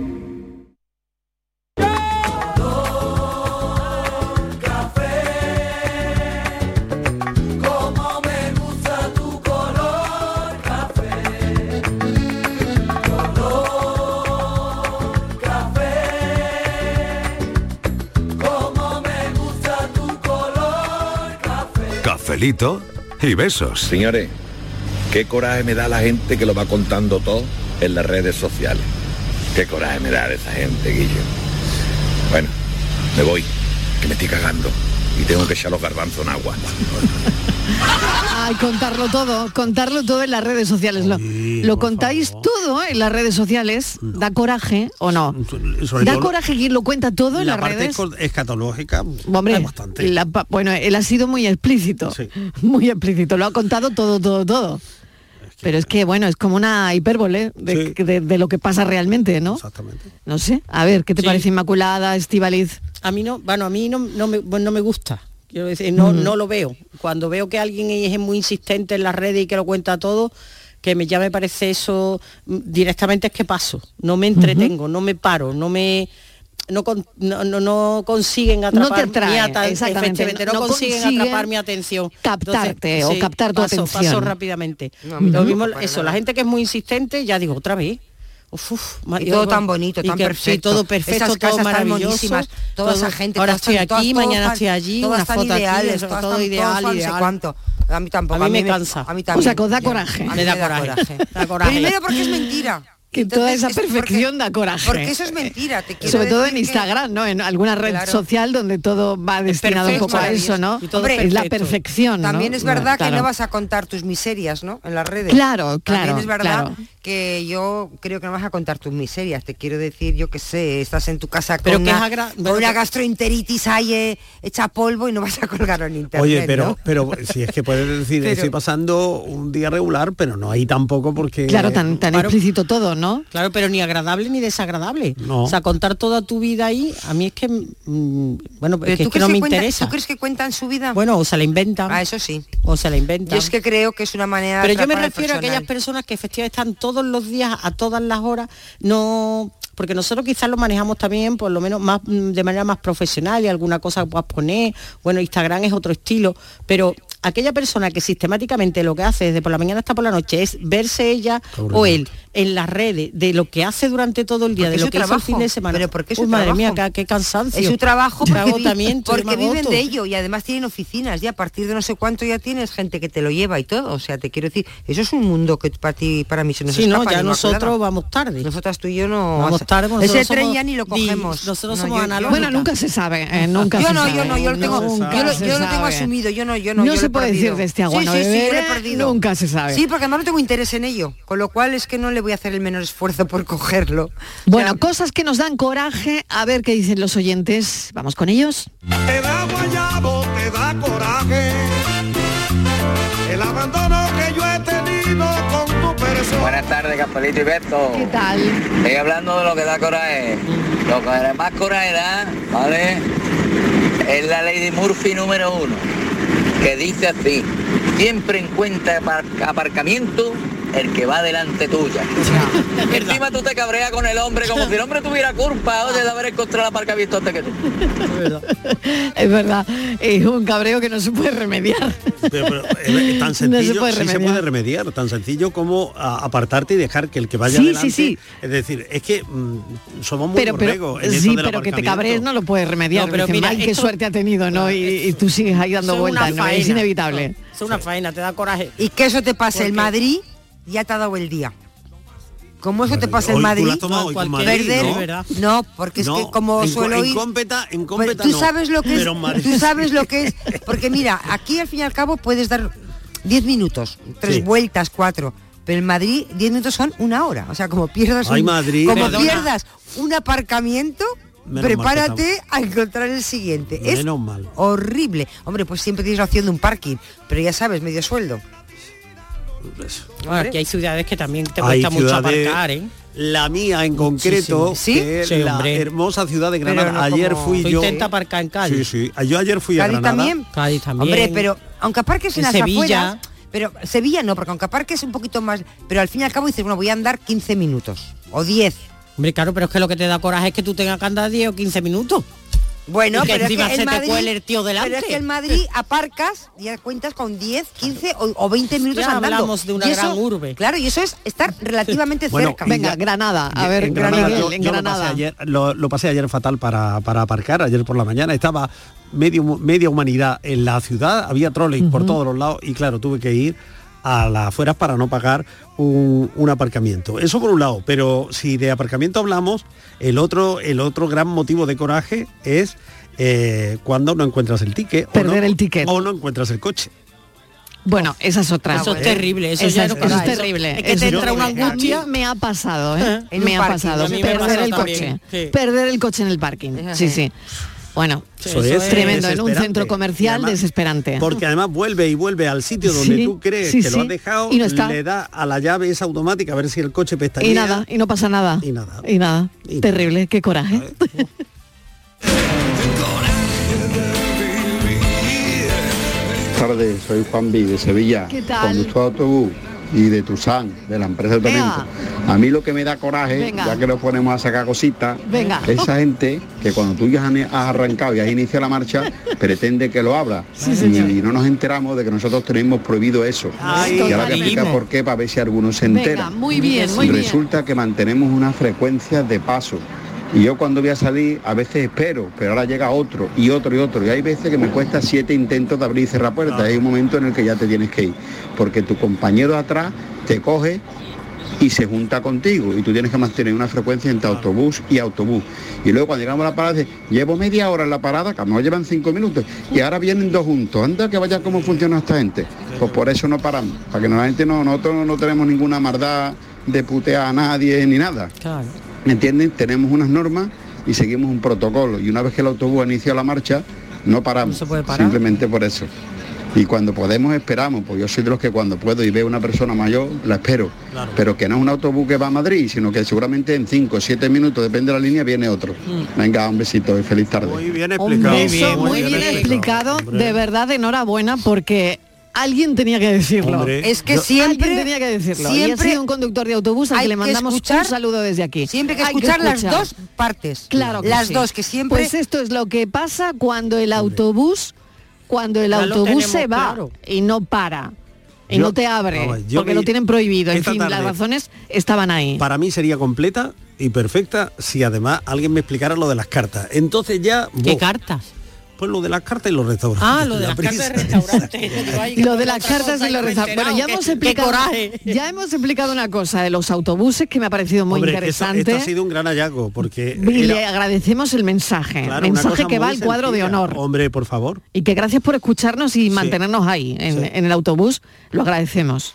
Cafelito y besos.
Señores, qué coraje me da la gente que lo va contando todo en las redes sociales. Qué coraje me da esa gente, Guillo. Bueno, me voy, que me estoy cagando y tengo que echar los garbanzos en agua. <laughs>
Ay, contarlo todo, contarlo todo en las redes sociales. Lo, lo contáis todo en las redes sociales. ¿Da coraje o no?
Sobre
¿Da coraje quien lo cuenta todo en
la
las
parte
redes?
escatológica.
Hombre,
hay bastante.
la bueno, él ha sido muy explícito, <laughs> muy explícito, lo ha contado todo, todo, todo. Pero es que, bueno, es como una hipérbole de, de- de lo que pasa realmente, ¿no?
Exactamente.
No sé, a ver, ¿qué te
Sí.
parece Inmaculada, Estivaliz?
A mí no, bueno, a mí no, no me, bueno, no me gusta. Quiero decir, no, no lo veo. Cuando veo que alguien es muy insistente en las redes y que lo cuenta todo, que me, ya me parece eso mm, directamente es que paso. No me entretengo, no me paro, no me no, con- no, no- no consiguen atrapar
te atrae,
mi efectivamente,
no-
no,
no
consiguen
consiguen
atrapar mi atención.
captarte o captar tu
paso,
atención.
Paso rápidamente.
No,
Lo mismo, eso,
nada.
la gente que es muy insistente, ya digo, otra vez. Uf,
Y
yo-
todo tan bonito, tan
que- sí,
perfecto.
todo perfecto,
Esas
todo
casas tan
maravilloso.
toda
todo-
esa gente.
Ahora
todas
estoy
todas-
aquí,
todas
mañana
tan-
estoy allí,
todas
una foto
ideales,
aquí,
todas
todo
tan-
ideal,
todas no sé
ideal.
cuánto. A mí tampoco.
A mí me cansa.
A mí
O
también.
sea, que os da coraje.
A mí
Me da
me
coraje. Da coraje.
Primero porque es mentira.
Que toda esa
es porque-
perfección da coraje.
Porque eso es mentira. Te quiero
Sobre todo en
que-
Instagram, ¿no? En alguna red
Claro.
social donde todo va destinado un poco a eso, ¿no?
Hombre,
es la perfección, ¿no?
También es verdad que
Claro.
no vas a contar tus miserias, ¿no? En las redes.
Claro, claro,
También es verdad
claro.
que yo creo que no vas a contar tus miserias. Te quiero decir, yo qué sé, estás en tu casa
Pero
con,
que
una,
agra-
con una gastroenteritis ahí eh, hecha polvo y no vas a colgarlo en internet.
Oye, pero,
¿no?
pero si es que puedes decir, <laughs>
Pero-
estoy pasando un día regular, pero no hay tampoco porque...
Claro, tan, tan
Claro.
explícito todo, ¿no?
Claro, pero ni agradable ni desagradable.
No.
O sea, contar toda tu vida ahí, a mí es que, mm, bueno, es que,
¿tú
es que
crees
no me
cuentan-
interesa.
¿Tú crees que cuentan su vida?
Bueno, o se la inventan.
Ah, eso sí.
O se la inventan.
Yo es que creo que es una manera de
Pero yo me refiero a aquellas personas que efectivamente están todos los días, a todas las horas, no porque nosotros quizás lo manejamos también por lo menos más mm, de manera más profesional y alguna cosa que puedas poner, bueno, Instagram es otro estilo, pero aquella persona que sistemáticamente lo que hace desde por la mañana hasta por la noche es verse ella o él en las redes de lo que hace durante todo el día,
Porque
de lo que hizo el
trabajo.
fin de semana.
Pero porque es
Uy,
su
madre mía,
trabajo.
qué, qué cansancio.
Es su trabajo porque,
agotamiento,
porque viven de ello y además tienen oficinas y a partir de no sé cuánto ya tienes gente que te lo lleva y todo. O sea, te quiero decir, eso es un mundo que para ti, para mí se nos
Sí, no,
escapa,
ya
Inmaculada.
nosotros vamos tarde.
Nosotras tú y yo no...
Vamos tarde,
Ese
nosotros
tren
somos
ya ni lo
di-
cogemos.
nosotros
No,
somos
yo-.
Bueno, nunca se sabe, eh, nunca
yo
se
no,
sabe.
yo no, yo lo tengo, yo lo, yo lo tengo asumido, yo no, yo no.
No
yo
se
lo he
puede decir de este agua
sí,
no
sí, sí,
nunca se sabe.
Sí, porque además no tengo interés en ello, con lo cual es que no le voy a hacer el menor esfuerzo por cogerlo.
Bueno, cosas que nos dan coraje, a ver qué dicen los oyentes. Vamos con ellos.
Te da guayabo, te da coraje. El abandono que yo he tenido con tu persona.
Buenas tardes, Capelito y Beto.
¿Qué tal?
Estoy hablando de lo que da coraje. Lo que más coraje da, ¿vale? Es la ley de Murphy número uno, que dice así, siempre encuentra apar- aparcamiento el que va delante tuya. Y encima tú te cabreas con el hombre como si el hombre tuviera culpa de haber encontrado el aparcamiento antes que tú.
Es verdad, es un cabreo que no se puede remediar.
Pero, pero, eh, tan <laughs> sencillo,
puede
sí se
remediar.
puede remediar, tan sencillo como a- apartarte y dejar que el que vaya
Sí, sí,
adelante,
sí.
es decir, es que mm, somos muy
Pero, pero,
en
sí, pero que te cabrees no lo puedes remediar.
No, pero
Dicen,
mira,
"Ay, qué suerte ha tenido, ¿no? Y, y tú sigues ahí dando
es
vueltas, ¿no? Es
faena.
inevitable.
Es una faena, te da coraje.
Y que eso te pase el Madrid, ya te ha dado el día. Como eso te pasa
Hoy tú
Madrid,
lo has tomado hoy con Madrid,
perder,
¿no?
no, porque es
No,
que como
en,
suelo
en
ir,
en
Pues tú
no,
sabes lo que es,
en
tú sabes lo que es, porque mira, aquí al fin y al cabo puedes dar 10 minutos, tres
Sí.
vueltas, cuatro, pero en Madrid 10 minutos son una hora, o sea, como pierdas
Ay,
un,
Madrid.
como
Perdona.
pierdas un aparcamiento,
Menos
prepárate a encontrar el siguiente. Es
Menos mal.
horrible. Hombre, pues siempre tienes la opción de un parking, pero ya sabes, medio sueldo.
Bueno, aquí hay ciudades que también te
Hay
cuesta mucho aparcar, ¿eh?
La mía en concreto,
Sí,
la
hombre.
hermosa ciudad de Granada.
no
ayer
como-
fui
Tú
yo.
intenta aparcar en Cádiz.
Sí, sí. Yo ayer fui a
Cádiz
Granada.
también.
Cádiz también.
Hombre, pero aunque aparques en,
En
las
Sevilla.
afueras, pero Sevilla no, porque aunque aparques un poquito más, pero al fin y al cabo dices, bueno, voy a andar 15 minutos o 10.
Hombre, claro, pero es que lo que te da coraje es que tú tengas que andar 10 o 15 minutos.
Bueno,
Y que
pero es
encima
que
se
en
te
Madrid,
cuele el tío delante.
Pero es que en Madrid aparcas y ya cuentas con 10, 15 o, o 20 minutos
Ya
andando.
hablamos de una
Y eso-
gran urbe.
Claro, y eso es estar relativamente
Bueno,
cerca.
Venga, Granada. A ver,
en Granada,
Miguel,
yo,
en
yo lo, pasé
Granada.
ayer, lo, lo pasé ayer fatal para, para aparcar, ayer por la mañana estaba medio, media humanidad en la ciudad, había trolley por todos los lados y claro, tuve que ir a las afueras para no pagar un, un aparcamiento. Eso por un lado, pero si de aparcamiento hablamos, el otro, el otro gran motivo de coraje es eh, cuando no encuentras el ticket. o
Perder
no-
el ticket.
O no encuentras el coche.
Bueno, esa es otra.
Eso es terrible, eso
Esa
ya
es,
no
eso es
para, eso-
terrible.
es que te entra una angustia.
me ha pasado, ¿eh?
En
me ha pasado.
me ha
Perder el
también,
coche.
sí.
Perder el coche en el parking. Sí, sí. Bueno,
Eso es
tremendo. En un centro comercial
además-
desesperante.
Porque además vuelve y vuelve al sitio donde
Sí,
tú crees
sí,
que
sí.
lo has dejado,
Y no está.
le da a la llave esa automática a ver si el coche pestañea.
Y nada, y no pasa nada.
Y nada.
Y nada.
Y
Terrible, qué coraje. <laughs>
tardes, soy Juan B de Sevilla,
¿Qué tal?
conductor autobús.
Y de Tusan, de la empresa de Torrento. A mí lo que me da coraje,
Venga.
ya que nos ponemos a sacar cositas,
Venga.
esa gente que cuando tú ya has arrancado y has iniciado la marcha, <laughs> pretende que lo abra.
Sí,
y no nos enteramos de que nosotros tenemos prohibido eso.
Ay,
y ahora voy a
totalmente.
explicar por qué para ver si alguno se entera.
Venga, muy bien, muy bien.
Resulta que mantenemos una frecuencia de paso. Y yo cuando voy a salir a veces espero, pero ahora llega otro y otro y otro. Y hay veces que me cuesta siete intentos de abrir y cerrar puertas. Hay un momento en el que ya te tienes que ir. Porque tu compañero de atrás te coge y se junta contigo. Y tú tienes que mantener una frecuencia entre autobús y autobús. Y luego cuando llegamos a la parada, dice, llevo media hora en la parada, que a lo mejor llevan cinco minutos. Y ahora vienen dos juntos. Anda que vaya cómo funciona esta gente. Pues por eso no paramos. Para que normalmente no, nosotros no tenemos ninguna maldad de putear a nadie ni nada. ¿Me entienden? Tenemos unas normas y seguimos un protocolo. Y una vez que el autobús inicia la marcha, no paramos. Simplemente por eso. Y cuando podemos esperamos, pues yo soy de los que cuando puedo y veo una persona mayor, la espero. Pero que no es un autobús que va a Madrid, sino que seguramente en 5 o 7 minutos, depende de la línea, viene otro. Venga, un besito y feliz tarde. Muy
bien
Un beso muy bien, explicado, de verdad, enhorabuena, porque alguien tenía que decirlo.
Hombre. Es que siempre-
Alguien tenía que decirlo. y ha
siempre
sido un conductor de autobús al que le
que
mandamos
escuchar-
un saludo desde aquí.
Siempre hay que
Hay
escuchar las dos partes.
Claro que
Las
sí.
dos, que siempre-
Pues esto es lo que pasa cuando el autobús, cuando el
Ya
autobús
tenemos
se va
claro.
y no para. Y
Yo-
no te abre, porque
me-
lo tienen prohibido. En fin, las razones estaban ahí.
Para mí sería completa y perfecta si además alguien me explicara lo de las cartas. Entonces ya...
¿Qué cartas?
Lo de las cartas y los restaurantes.
Ah, lo de
La
las cartas de
prisa.
restaurante. <laughs>
Lo de las cartas y los restaurantes. Bueno, ya hemos explicado, ya hemos explicado una cosa de los autobuses que me ha parecido muy
Hombre,
interesante.
Esto, ha sido un gran hallazgo porque...
Y
era-
le agradecemos el mensaje,
claro,
mensaje que va al cuadro de honor.
Hombre, por favor.
Y que gracias por escucharnos y mantenernos ahí, en, en el autobús, lo agradecemos.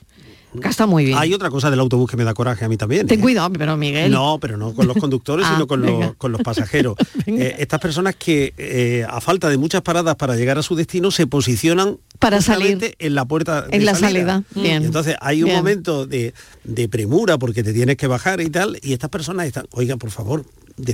Está muy bien.
Hay otra cosa del autobús que me da coraje a mí también.
Ten
¿eh?
cuidado, pero Miguel.
No, pero no con los conductores, <laughs>
Ah,
sino con los, con los pasajeros. <laughs> Eh, estas personas que eh, a falta de muchas paradas para llegar a su destino se posicionan
Para
justamente en la puerta de
En la salida. Bien.
Y entonces hay un
Bien.
momento de, de premura porque te tienes que bajar y tal, y estas personas están, oiga, por favor,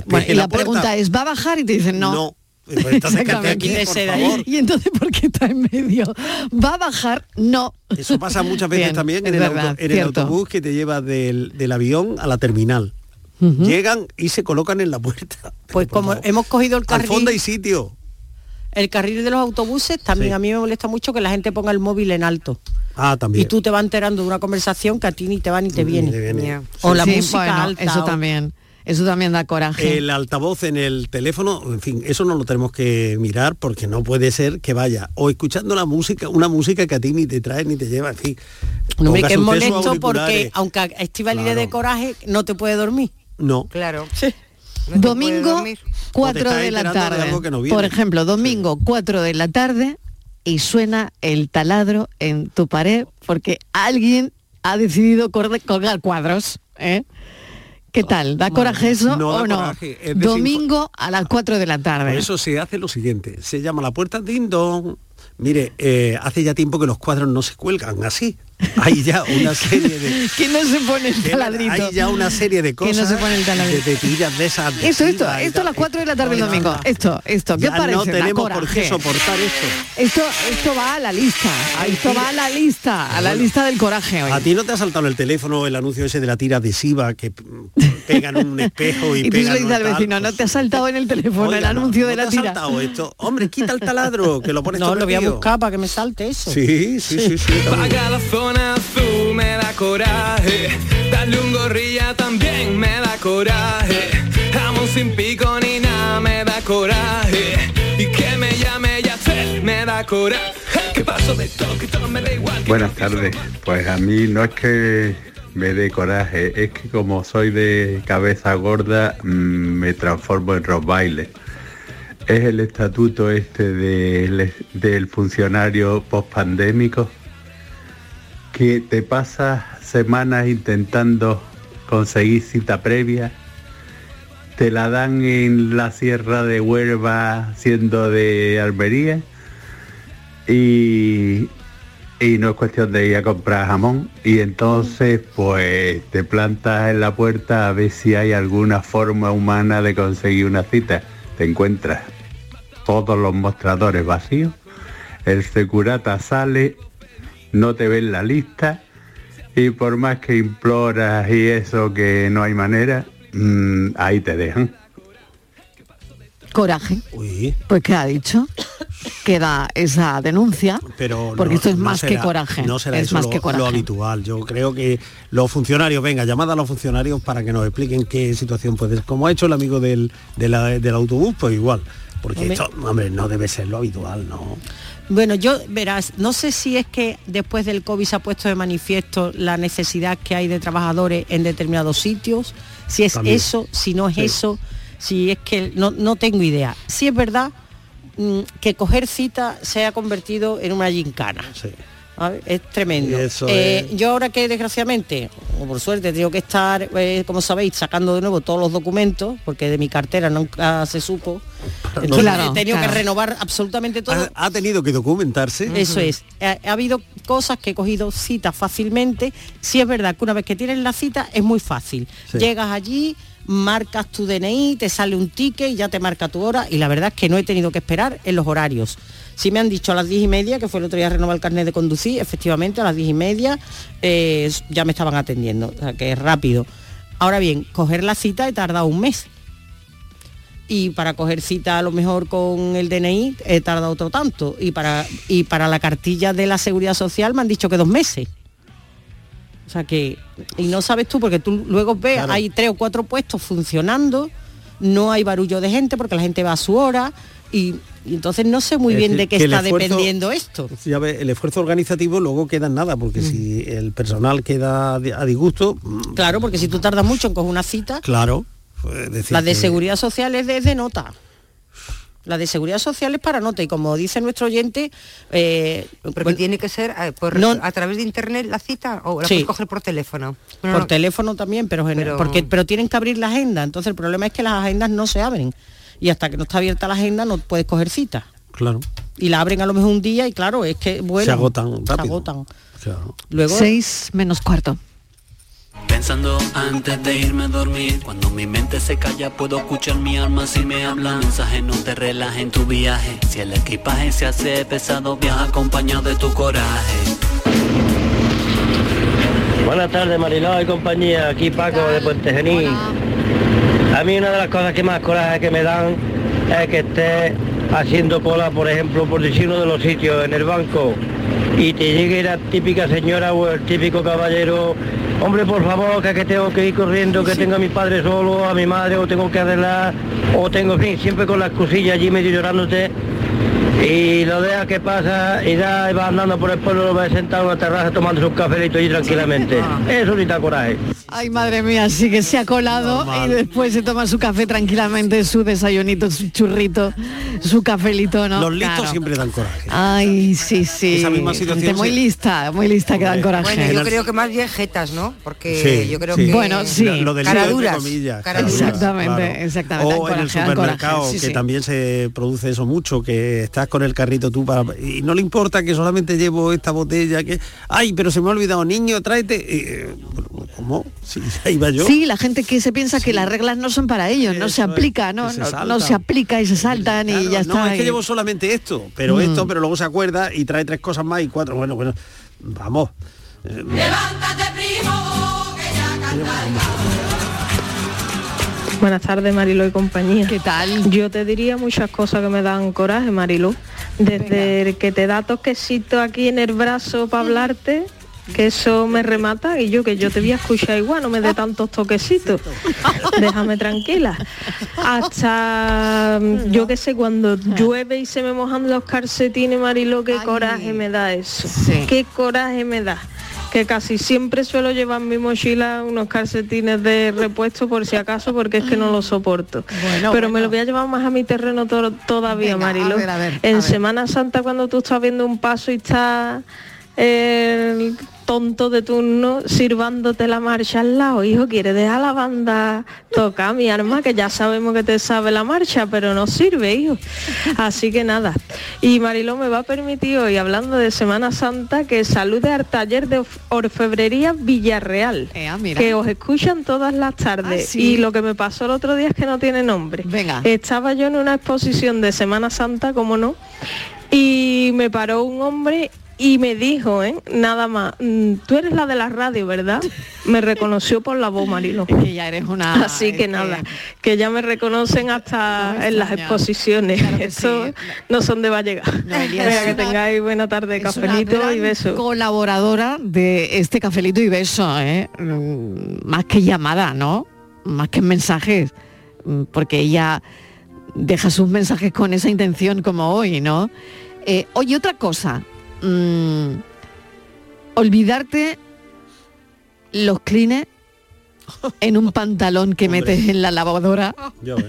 Bueno, y
la,
la pregunta es, ¿va a bajar? Y te dicen no.
No. Pues entonces, aquí, por favor.
Y entonces, ¿por qué está en medio? ¿Va a bajar? No.
Eso pasa muchas veces
Bien,
también en, el,
verdad,
auto- en el
cierto.
autobús que te lleva del, del avión a la terminal. Llegan y se colocan en la puerta. <laughs>
Pues como hemos cogido el
Al
carril...
fondo hay sitio.
El carril de los autobuses también
Sí.
a mí me molesta mucho que la gente ponga el móvil en alto.
Ah, también.
Y tú te vas enterando de una conversación que a ti ni te va ni te viene. O la
Sí,
música
bueno,
alta.
Eso
o-
también. Eso también da coraje.
El altavoz en el teléfono, en fin, eso no lo tenemos que mirar porque no puede ser que vaya o escuchando la música, una música que a ti ni te trae ni te lleva, en fin.
No,
Póngase
que es molesto porque aunque Estivali
Claro.
de coraje, no te puede dormir.
No.
Claro.
Domingo, 4
estás
de la
de
tarde.
algo que no viene.
Por ejemplo, domingo, 4 de la tarde y suena el taladro en tu pared porque alguien ha decidido colgar cuadros. ¿eh? ¿Qué tal? ¿Da coraje eso
No
o no?
coraje, es desinfo-
Domingo a las 4 de la
Por
tarde.
eso se hace lo siguiente, se llama la puerta ding dong. Mire, eh, hace ya tiempo que los cuadros no se cuelgan así. <laughs> Hay ya una serie de
que no se pone el
que
taladrito.
hay ya una serie de
Que no
cosas
se pone el taladrito.
de, tiras de esas
Esto, esto, esto a las 4 de la tarde el
No,
domingo.
no, no.
Esto, esto, ¿qué
Ya
parece?
no tenemos por
coraje.
qué soportar esto.
Esto, esto va a la lista. Esto va a la lista, a la lista del coraje hoy.
A ti no te ha saltado el teléfono el anuncio ese de la tira adhesiva que pegan un espejo y, <laughs>
Y tú
pegan
lo dices al
tal?
vecino, no te ha saltado en el teléfono el
Oiga,
anuncio
no
de
te
la
ha
tira.
saltado esto. Hombre, quita el taladro, que lo pones
No,
todo
lo voy a buscar para que me salte eso.
Sí, sí, sí, sí.
Zona azul me da coraje. Darle un gorrilla también me da coraje. Jamón sin pico ni nada me da coraje. Y que me llame Yacel me da coraje. Que paso de toque, todo me da igual.
Buenas tardes. Pues a mí no es que me dé coraje, es que como soy de cabeza gorda, mm, me transformo en Rottweiler. Es el estatuto este del, del funcionario pospandémico que te pasas semanas intentando conseguir cita previa, te la dan en la sierra de Huelva siendo de Almería. Y, y no es cuestión de ir a comprar jamón. Y entonces pues te plantas en la puerta a ver si hay alguna forma humana de conseguir una cita. Te encuentras todos los mostradores vacíos, el securata sale, no te ve en la lista y por más que imploras y eso que no hay manera, mm, ahí te dejan.
Coraje. Pues ¿qué ha dicho? Queda esa denuncia.
Pero
porque
no-
esto es
no
más que coraje.
No será
es
eso
más
lo,
que coraje.
lo habitual. Yo creo que los funcionarios, venga, llamada a los funcionarios para que nos expliquen qué situación puede ser. Como ha hecho el amigo del, de la- del autobús, pues igual. Porque
Hombre.
esto, hombre, no debe ser lo habitual, ¿no?
Bueno, yo, verás, no sé si es que después del COVID se ha puesto de manifiesto la necesidad que hay de trabajadores en determinados sitios, si es
También.
eso, si no es
Sí.
eso, si es que no, no tengo idea. Si es verdad mm, que coger cita se ha convertido en una gincana. Es tremendo.
Eso
Eh,
es-
Yo ahora que desgraciadamente, o por suerte, tengo que estar, eh, como sabéis, sacando de nuevo todos los documentos, porque de mi cartera nunca se supo. Entonces
Claro,
he tenido
claro.
que renovar absolutamente todo.
Ha, ha tenido que documentarse.
Eso es. Ha, ha habido cosas que he cogido citas fácilmente. Sí es verdad que una vez que tienes la cita es muy fácil.
Sí.
Llegas allí, marcas tu DNI, te sale un ticket y ya te marca tu hora y la verdad es que no he tenido que esperar en los horarios. Si me han dicho a las diez y media, que fue el otro día renovar el carnet de conducir, efectivamente a las diez y media eh, ya me estaban atendiendo, o sea que es rápido. Ahora bien, coger la cita he tardado un mes y para coger cita a lo mejor con el DNI he tardado otro tanto y para y para la cartilla de la seguridad social me han dicho que dos meses o sea que y no sabes tú porque tú luego ves
Claro.
hay tres o cuatro puestos funcionando no hay barullo de gente porque la gente va a su hora y, y entonces no sé muy
Es
bien
decir,
de qué está
esfuerzo-
dependiendo esto
Ya ves, el esfuerzo organizativo luego queda en nada, porque si el personal queda a disgusto, mm,
claro porque si tú tardas mucho en coger una cita
claro. pues, decir
La de
que-
seguridad social es de, de nota. La de seguridad social es para nota y como dice nuestro oyente, eh,
Porque tiene que ser eh, por,
No.
a través de internet la cita o la
Sí.
puedes coger por teléfono. Bueno,
por
no,
teléfono también, pero,
Pero-
porque pero tienen que abrir la agenda. Entonces el problema es que las agendas no se abren y hasta que no está abierta la agenda no puedes coger cita.
Claro.
Y la abren a lo mejor un día y claro es que vuelan,
Se agotan
se
rápido.
agotan.
Claro.
Luego
Seis menos cuarto.
Pensando antes de irme a dormir, cuando mi mente se calla puedo escuchar mi alma si me habla. Mensaje no te relaja en tu viaje. Si el equipaje se hace pesado, viaja acompañado de tu coraje.
Buenas tardes Mariló y compañía, aquí Paco de Puente Genil. A mí una de las cosas que más coraje que me dan es que estés haciendo cola, por ejemplo, por decir uno de los sitios en el banco y te llegue la típica señora o el típico caballero, hombre por favor, que, que tengo que ir corriendo, que tengo a mi padre solo, a mi madre, o tengo que arreglar, o tengo, en fin, siempre con las cosillas allí medio llorándote y lo dejas que pasa y ya va andando por el pueblo, lo ves sentado en una terraza tomando su cafelito allí tranquilamente. Eso sí da coraje.
Ay, madre mía, sí que se ha colado y después se toma su café tranquilamente, su desayunito, su churrito, su cafelito, ¿no?
Los listos
Claro.
siempre dan coraje.
Ay, sí, sí.
Esa misma situación
Gente muy lista, muy lista que dan coraje.
Bueno, yo creo que más bien jetas, ¿no? Porque
Sí,
yo creo
sí.
que...
Bueno, sí.
Lo, lo del
Cara
lío, entre
duras,
comillas,
Exactamente,
claro.
exactamente, dan
O en el supermercado, que
sí.
también se produce eso mucho, que estás con el carrito tú para... Y no le importa que solamente llevo esta botella, que... Ay, pero se me ha olvidado, niño, tráete... Eh, ¿Cómo? Sí, <laughs> ahí va yo.
Sí, la gente que se piensa que las reglas no son para ellos, no se aplica, ¿no?
que se
No, no se aplica y se saltan y ya
no,
está.
es que
y-
llevo solamente esto, pero
Mm.
esto, pero luego se acuerda y trae tres cosas más y cuatro. Bueno, bueno, vamos. Eh,
Buenas tardes, Marilo y compañía.
¿Qué tal?
Yo te diría muchas cosas que me dan coraje, Marilo. Desde el que te da toquecito aquí en el brazo para hablarte, que eso me remata, y yo que yo te voy a escuchar igual, no me dé tantos toquecitos. Déjame tranquila. Hasta, mm, yo que sé, cuando llueve y se me mojan los calcetines, Marilo, qué coraje me da eso. Qué coraje me da que casi siempre suelo llevar en mi mochila unos calcetines de repuesto por si acaso porque es que no lo soporto. Pero me lo voy a llevar más a mi terreno to- todavía,
Venga, a
Marilo.
ver, a ver,
en
a.
Semana Santa cuando tú estás viendo un paso y está el tonto de turno sirvándote la marcha al lado, hijo, quiere dejar la banda tocar mi arma, que ya sabemos que te sabe la marcha, pero no sirve, hijo. Así que nada. Y Mariló me va a permitir hoy, hablando de Semana Santa, que salude al taller de orf- orfebrería Villarreal,
mira.
que os escuchan todas las tardes.
Ah, sí.
Y lo que me pasó el otro día es que no tiene nombre.
Venga.
Estaba yo en una exposición de Semana Santa, como no, y me paró un hombre y me dijo, ¿eh? nada más, "Mm, tú eres la de la radio, ¿verdad? Me reconoció por la voz, Marilo.
que ya eres una... <laughs>
Así que
es
nada, que ya me reconocen hasta en las exposiciones. Eso no son de
es
que tengáis buena tarde,
Es
cafelito y beso.
colaboradora de este cafelito y beso, ¿eh? Mm, más que llamada, ¿no? Más que mensajes, mm, porque ella deja sus mensajes con esa intención como hoy, ¿no? Eh, oye, otra cosa, mm, olvidarte los clines <laughs> en un pantalón que metes en la lavadora.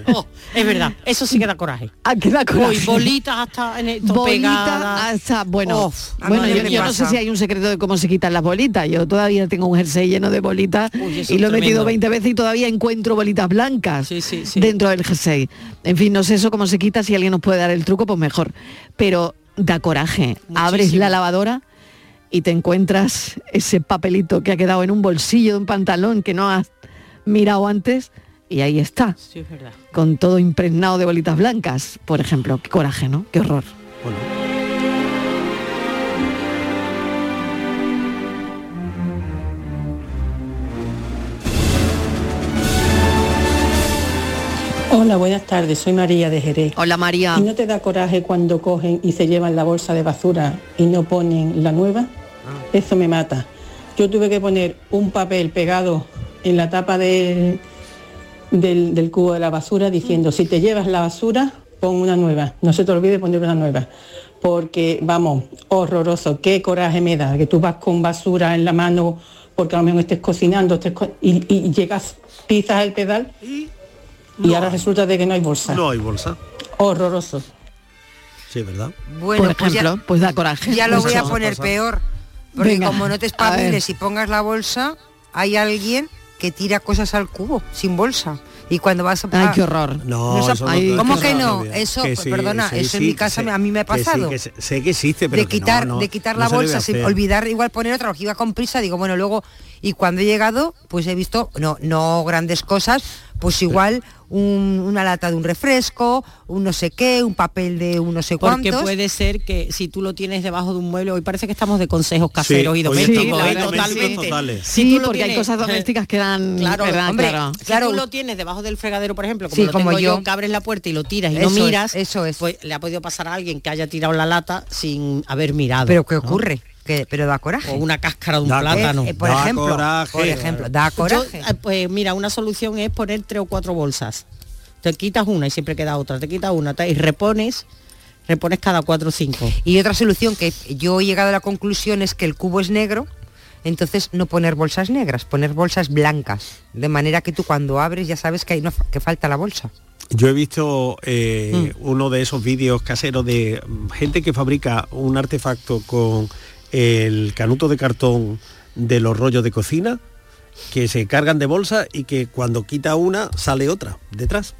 Oh, es verdad, eso sí que da coraje.
Ah, que da coraje.
Uy, bolitas hasta en esto
Bolita
pegadas.
hasta bueno, bueno yo, no sé si hay un secreto de cómo se quitan las bolitas. Yo todavía tengo un jersey lleno de bolitas
Uy,
y lo he metido
tremendo.
20 veces y todavía encuentro bolitas blancas dentro del jersey. En fin, no sé eso cómo se quita, si alguien nos puede dar el truco, pues mejor. Pero da coraje. Abres la lavadora y te encuentras ese papelito que ha quedado en un bolsillo de un pantalón que no has mirado antes y ahí está
Sí, es verdad.
con todo impregnado de bolitas blancas, por ejemplo. Qué coraje, ¿no? Qué horror.
Hola, buenas tardes. Soy María de Jerez.
Hola María.
¿Y no te da coraje cuando cogen y se llevan la bolsa de basura y no ponen la nueva? Eso me mata. Yo tuve que poner un papel pegado en la tapa del, del, del cubo de la basura diciendo, si te llevas la basura, pon una nueva. No se te olvide poner una nueva. Porque, vamos, horroroso. Qué coraje me da que tú vas con basura en la mano porque a lo mejor estés cocinando estés co- y, y llegas, pisas el pedal y ahora resulta de que no hay bolsa.
No hay bolsa.
Horroroso.
Sí, ¿verdad?
Bueno,
por
pues ya-
ejemplo, pues da coraje.
Ya lo voy a poner peor. Porque
Venga,
como no te espabiles y pongas la bolsa, hay alguien que tira cosas al cubo sin bolsa. Y cuando vas a...
Ay, qué horror.
No, eso no-
¿Cómo que no? Eso,
Que
pues,
sí,
perdona,
sí,
eso en
sí,
mi casa a mí me ha
que sí,
pasado.
que sé, sé que existe, pero
de
que no,
quitar,
no,
de quitar la bolsa, sin olvidar igual poner otra, porque iba con prisa, digo, bueno, luego, y cuando he llegado, pues he visto, no, no grandes cosas, pues igual un- una lata de un refresco, un no sé qué, un papel de un no sé
Porque
cuántos.
puede ser que si tú lo tienes debajo de un mueble, hoy parece que estamos de consejos caseros y domésticos,
estamos
¿eh? totalmente.
totales.
Sí,
tú
porque hay cosas domésticas que dan...
Claro,
¿verdad?
hombre,
Claro.
si tú lo tienes debajo del fregadero, por ejemplo, como
Sí,
lo
como
tengo yo,
yo.
que abres la puerta y lo tiras y
Eso
no
es,
miras,
eso es.
pues le ha podido pasar a alguien que haya tirado la lata sin haber mirado.
Pero ¿qué
¿no?
Que, pero da coraje.
O una cáscara de un
Da
plátano.
Eh, por Da ejemplo, coraje. por ejemplo, da coraje.
Yo, eh, pues mira, una solución es poner tres o cuatro bolsas. Te quitas una y siempre queda otra, te quitas una y repones, repones cada cuatro o cinco.
Y otra solución que yo he llegado a la conclusión es que el cubo es negro, entonces no poner bolsas negras, poner bolsas blancas, de manera que tú cuando abres ya sabes que, hay no, que falta la bolsa.
Yo he visto eh,
Mm.
uno de esos vídeos caseros de gente que fabrica un artefacto con el canuto de cartón de los rollos de cocina que se cargan de bolsa y que cuando quita una sale otra detrás.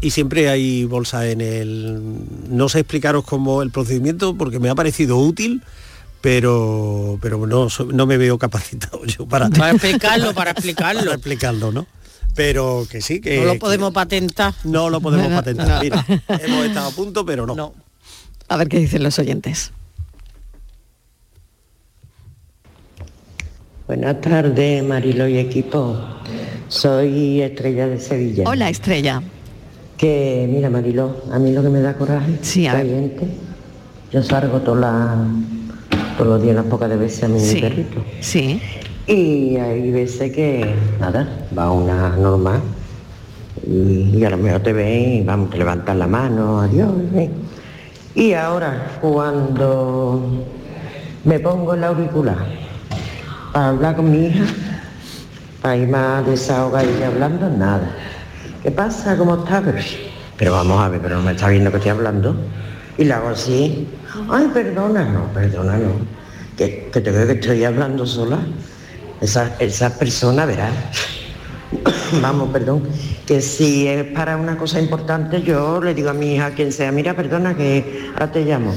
Y siempre hay bolsa en el... No sé explicaros cómo el procedimiento porque me ha parecido útil, pero, pero no, no me veo capacitado <laughs> yo para,
Para explicarlo, para explicarlo.
para <laughs> explicarlo, ¿no? Pero que sí, que...
no lo
que-
podemos patentar.
no lo podemos <laughs> patentar.
no.
Mira, hemos estado a punto, pero no.
A ver qué dicen los oyentes.
Buenas tardes, Marilo y equipo. Soy Estrella de Sevilla.
Hola, Estrella.
Que, mira, Marilo, a mí lo que me da coraje
Sí, a
caliente. Yo salgo todos los días unas pocas de veces a mi
Sí.
perrito.
Sí.
Y hay veces que, nada, va una normal y, y a lo mejor te ven y vamos, te levantan la mano, adiós. ven. Y ahora, cuando me pongo el auricular para hablar con mi hija, para ir más desahogada y hablando, nada. ¿Qué pasa? ¿Cómo estás? Pero, pero vamos a ver, pero no me está viendo que estoy hablando. Y la hago así. Ay, perdona, no, perdona, no. Que, que te veo que estoy hablando sola. Esa, esa persona verá. <coughs> Vamos, perdón. Que si es para una cosa importante, yo le digo a mi hija, quien sea, mira, perdona, que ahora te llamo.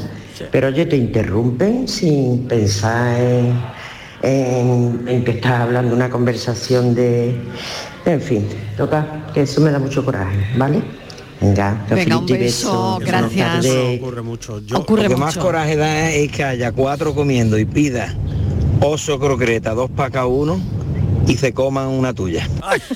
Pero oye, te interrumpen sin pensar en, en- en que estás hablando una conversación de... En fin, toca, que eso me da mucho coraje, ¿vale? Venga,
Venga, un beso,
beso.
gracias.
Ocurre mucho. Yo,
Ocurre
Lo que más coraje da es que haya cuatro comiendo y pida oso croqueta, dos para cada uno y se coman una tuya.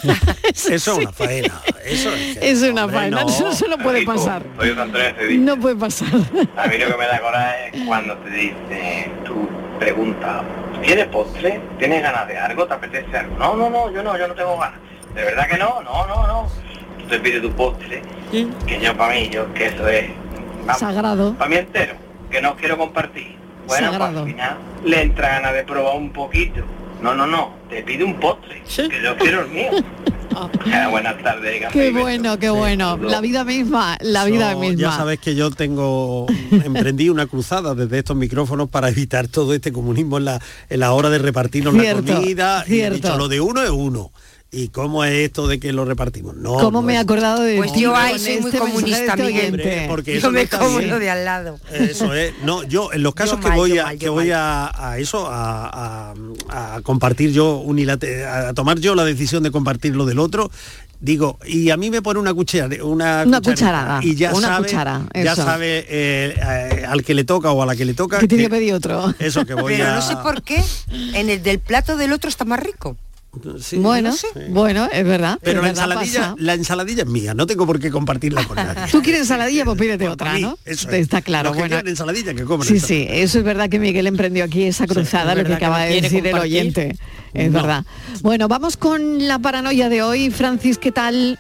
<laughs>
eso es una faena. Eso es que-
Es una
hombre,
faena,
no.
eso no puede pasar.
Soy.
No puede pasar.
A mí lo que me da coraje es cuando te dice, tú preguntas, ¿quieres postre? ¿Tienes ganas de algo? ¿Te apetece algo? No, no, no, yo no, yo no tengo ganas. ¿De verdad que no? No, no, no. Tú te pides tu postre, que yo para mí, yo que eso es, vamos,
Sagrado.
para mí entero, que no quiero compartir. Bueno, pues al final le entra ganas de probar un poquito. No, no, no, te pide un postre, que yo quiero el mío. <laughs> Ah, Buenas tardes,
Qué bueno, qué bueno. La vida misma, la vida misma.
Ya sabes que yo tengo emprendí una cruzada desde estos micrófonos para evitar todo este comunismo en la, en la hora de repartirnos
Cierto,
la comida. Y he
cierto.
dicho, lo de uno es uno. ¿Y cómo es esto de que lo repartimos? No.
¿Cómo
no
me he acordado de
Pues yo ahí soy muy
este
comunista,
este
Miguel.
oyente?
Porque
Yo
eso no
me
está
como
bien.
lo de al lado.
Eso es. No, yo en los casos
Yo
que
mal,
voy a
mal,
que voy a, a eso a, a- a compartir yo unilate- a tomar yo la decisión de compartir lo del otro. Digo, y a mí me pone una cuchara, una,
Una cucharada,
y ya
una
sabe,
cuchara,
ya
eso.
sabe eh, eh, al que le toca o a la que le toca.
Que tiene que
que-
pedir otro.
Eso que voy
Pero
a.
no sé por qué en el del plato del otro está más rico.
Sí,
bueno,
no sé.
bueno, es verdad.
Pero
es
la
verdad,
ensaladilla,
pasa.
la ensaladilla es mía, no tengo por qué compartirla con <laughs> nadie.
Tú quieres ensaladilla, pues pídete otra,
mí,
¿no?
eso es.
Está claro,
Los que
bueno.
ensaladilla que coman
Sí,
ensaladilla.
sí, eso es verdad que Miguel emprendió aquí esa cruzada,
es
lo que acaba de decir el oyente. Es
No.
verdad. Bueno, vamos con la paranoia de hoy. Francis, ¿qué tal?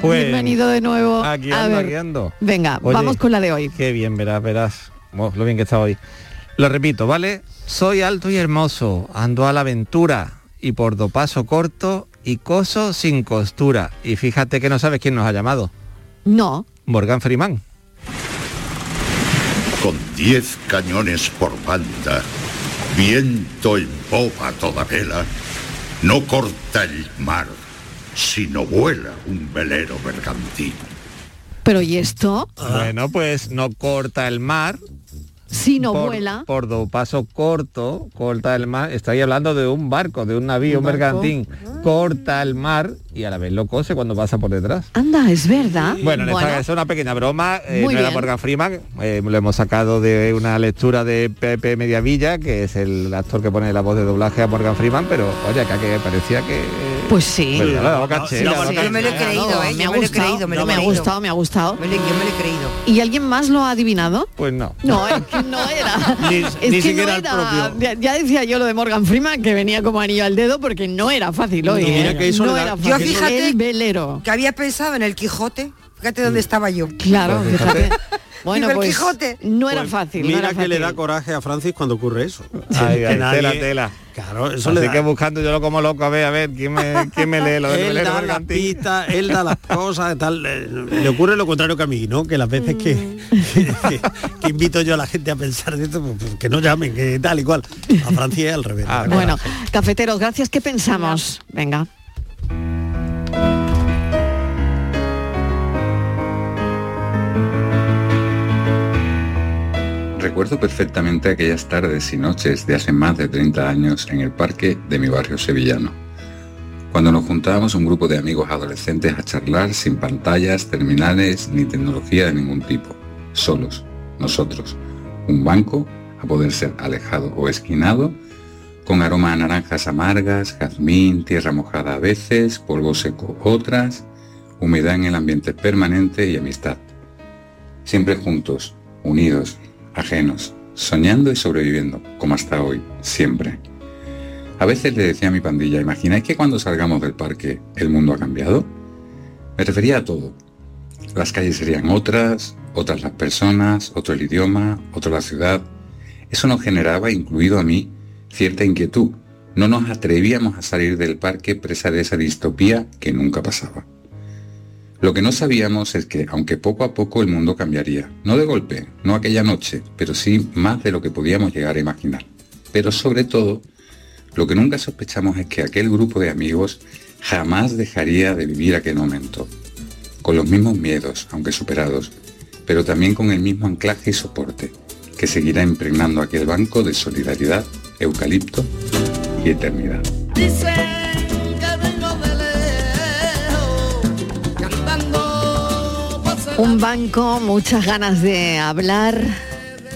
Pues,
Bienvenido de nuevo.
Aquí
A
ando,
ver,
aquí ando.
Venga,
Oye,
vamos con la de hoy.
Qué bien, verás, verás. Oh, lo bien que está hoy. Lo repito, ¿vale? Soy alto y hermoso, ando a la aventura y por do paso corto y coso sin costura. Y fíjate que no sabes quién nos ha llamado.
No.
Morgan Freeman.
Con 10 cañones por banda, viento en popa toda vela, no corta el mar, sino vuela un velero bergantín.
Pero ¿y esto?
Bueno, pues no corta el mar.
Si no
por,
vuela.
Por do paso corto, corta el mar. Estoy hablando de un barco, de un navío, un,
Un barco.
bergantín. Corta el mar y a la vez lo cose cuando pasa por detrás.
Anda, es verdad.
Bueno, en esta es una pequeña broma, eh, no era. Morgan Freeman, eh, lo hemos sacado de una lectura de Pepe Mediavilla, que es el actor que pone la voz de doblaje a Morgan Freeman, pero oye, acá que parecía que...
Pues sí.
Yo me lo he creído,
No,
¿eh?
me
Yo
ha gustado,
me
ha gustado, me ha gustado.
Lo- yo me lo he creído.
¿Y alguien más lo ha adivinado?
Pues no.
No, es que no era. <laughs>
Ni-
es
ni
que
siquiera
no
el
era.
propio.
Ya, ya decía yo lo de Morgan Freeman que venía como anillo al dedo porque no era fácil hoy.
Mira
¿eh?
que eso
no era
Yo
fácil.
fíjate
El velero.
que había pensado en el Quijote. Fíjate dónde estaba yo.
Claro,
Pues
fíjate. Bueno, pues
Quijote.
no era
Pues
fácil. no
Mira
era
que le da coraje a Francis cuando ocurre eso. <laughs>
Ay,
Que nadie-
tela, tela.
Claro, eso
Así
le da.
que buscando yo lo como loco, a ver, a ver, ¿quién me, quién me lee lo del <laughs>
él da las pistas, él da las <laughs> cosas, tal. eh, Le ocurre lo contrario que a mí, ¿no? Que las veces que, que, que invito yo a la gente a pensar de esto, pues, pues, que no llamen, que tal y cual. A Francia es al revés.
Ah,
Bueno, cafeteros, gracias. ¿Qué pensamos? Venga.
Recuerdo perfectamente aquellas tardes y noches de hace más de 30 años en el parque de mi barrio sevillano, cuando nos juntábamos un grupo de amigos adolescentes a charlar sin pantallas, terminales ni tecnología de ningún tipo, solos, nosotros, un banco a poder ser alejado o esquinado, con aroma a naranjas amargas, jazmín, tierra mojada a veces, polvo seco otras, humedad en el ambiente permanente y amistad. Siempre juntos, unidos, ajenos, soñando y sobreviviendo, como hasta hoy, siempre. A veces le decía a mi pandilla, ¿imagináis que cuando salgamos del parque el mundo ha cambiado? Me refería a todo. Las calles serían otras, otras las personas, otro el idioma, otra la ciudad. Eso nos generaba, incluido a mí, cierta inquietud. No nos atrevíamos a salir del parque presa de esa distopía que nunca pasaba. Lo que no sabíamos es que, aunque poco a poco el mundo cambiaría, no de golpe, no aquella noche, pero sí más de lo que podíamos llegar a imaginar. Pero sobre todo, lo que nunca sospechamos es que aquel grupo de amigos jamás dejaría de vivir aquel momento, con los mismos miedos, aunque superados, pero también con el mismo anclaje y soporte, que seguirá impregnando aquel banco de solidaridad, eucalipto y eternidad.
Un banco, muchas ganas de hablar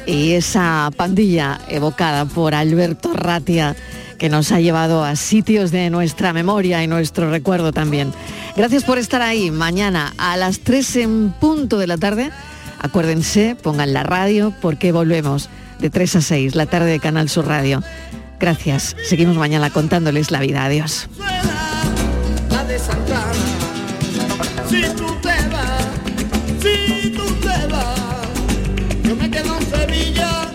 y esa pandilla evocada por Alberto Ratia que nos ha llevado a sitios de nuestra memoria y nuestro recuerdo también. Gracias por estar ahí. Mañana a las 3 en punto de la tarde, acuérdense, pongan la radio porque volvemos de 3 a 6, la tarde de Canal Sur Radio. Gracias. Seguimos mañana contándoles la vida. Adiós.
Si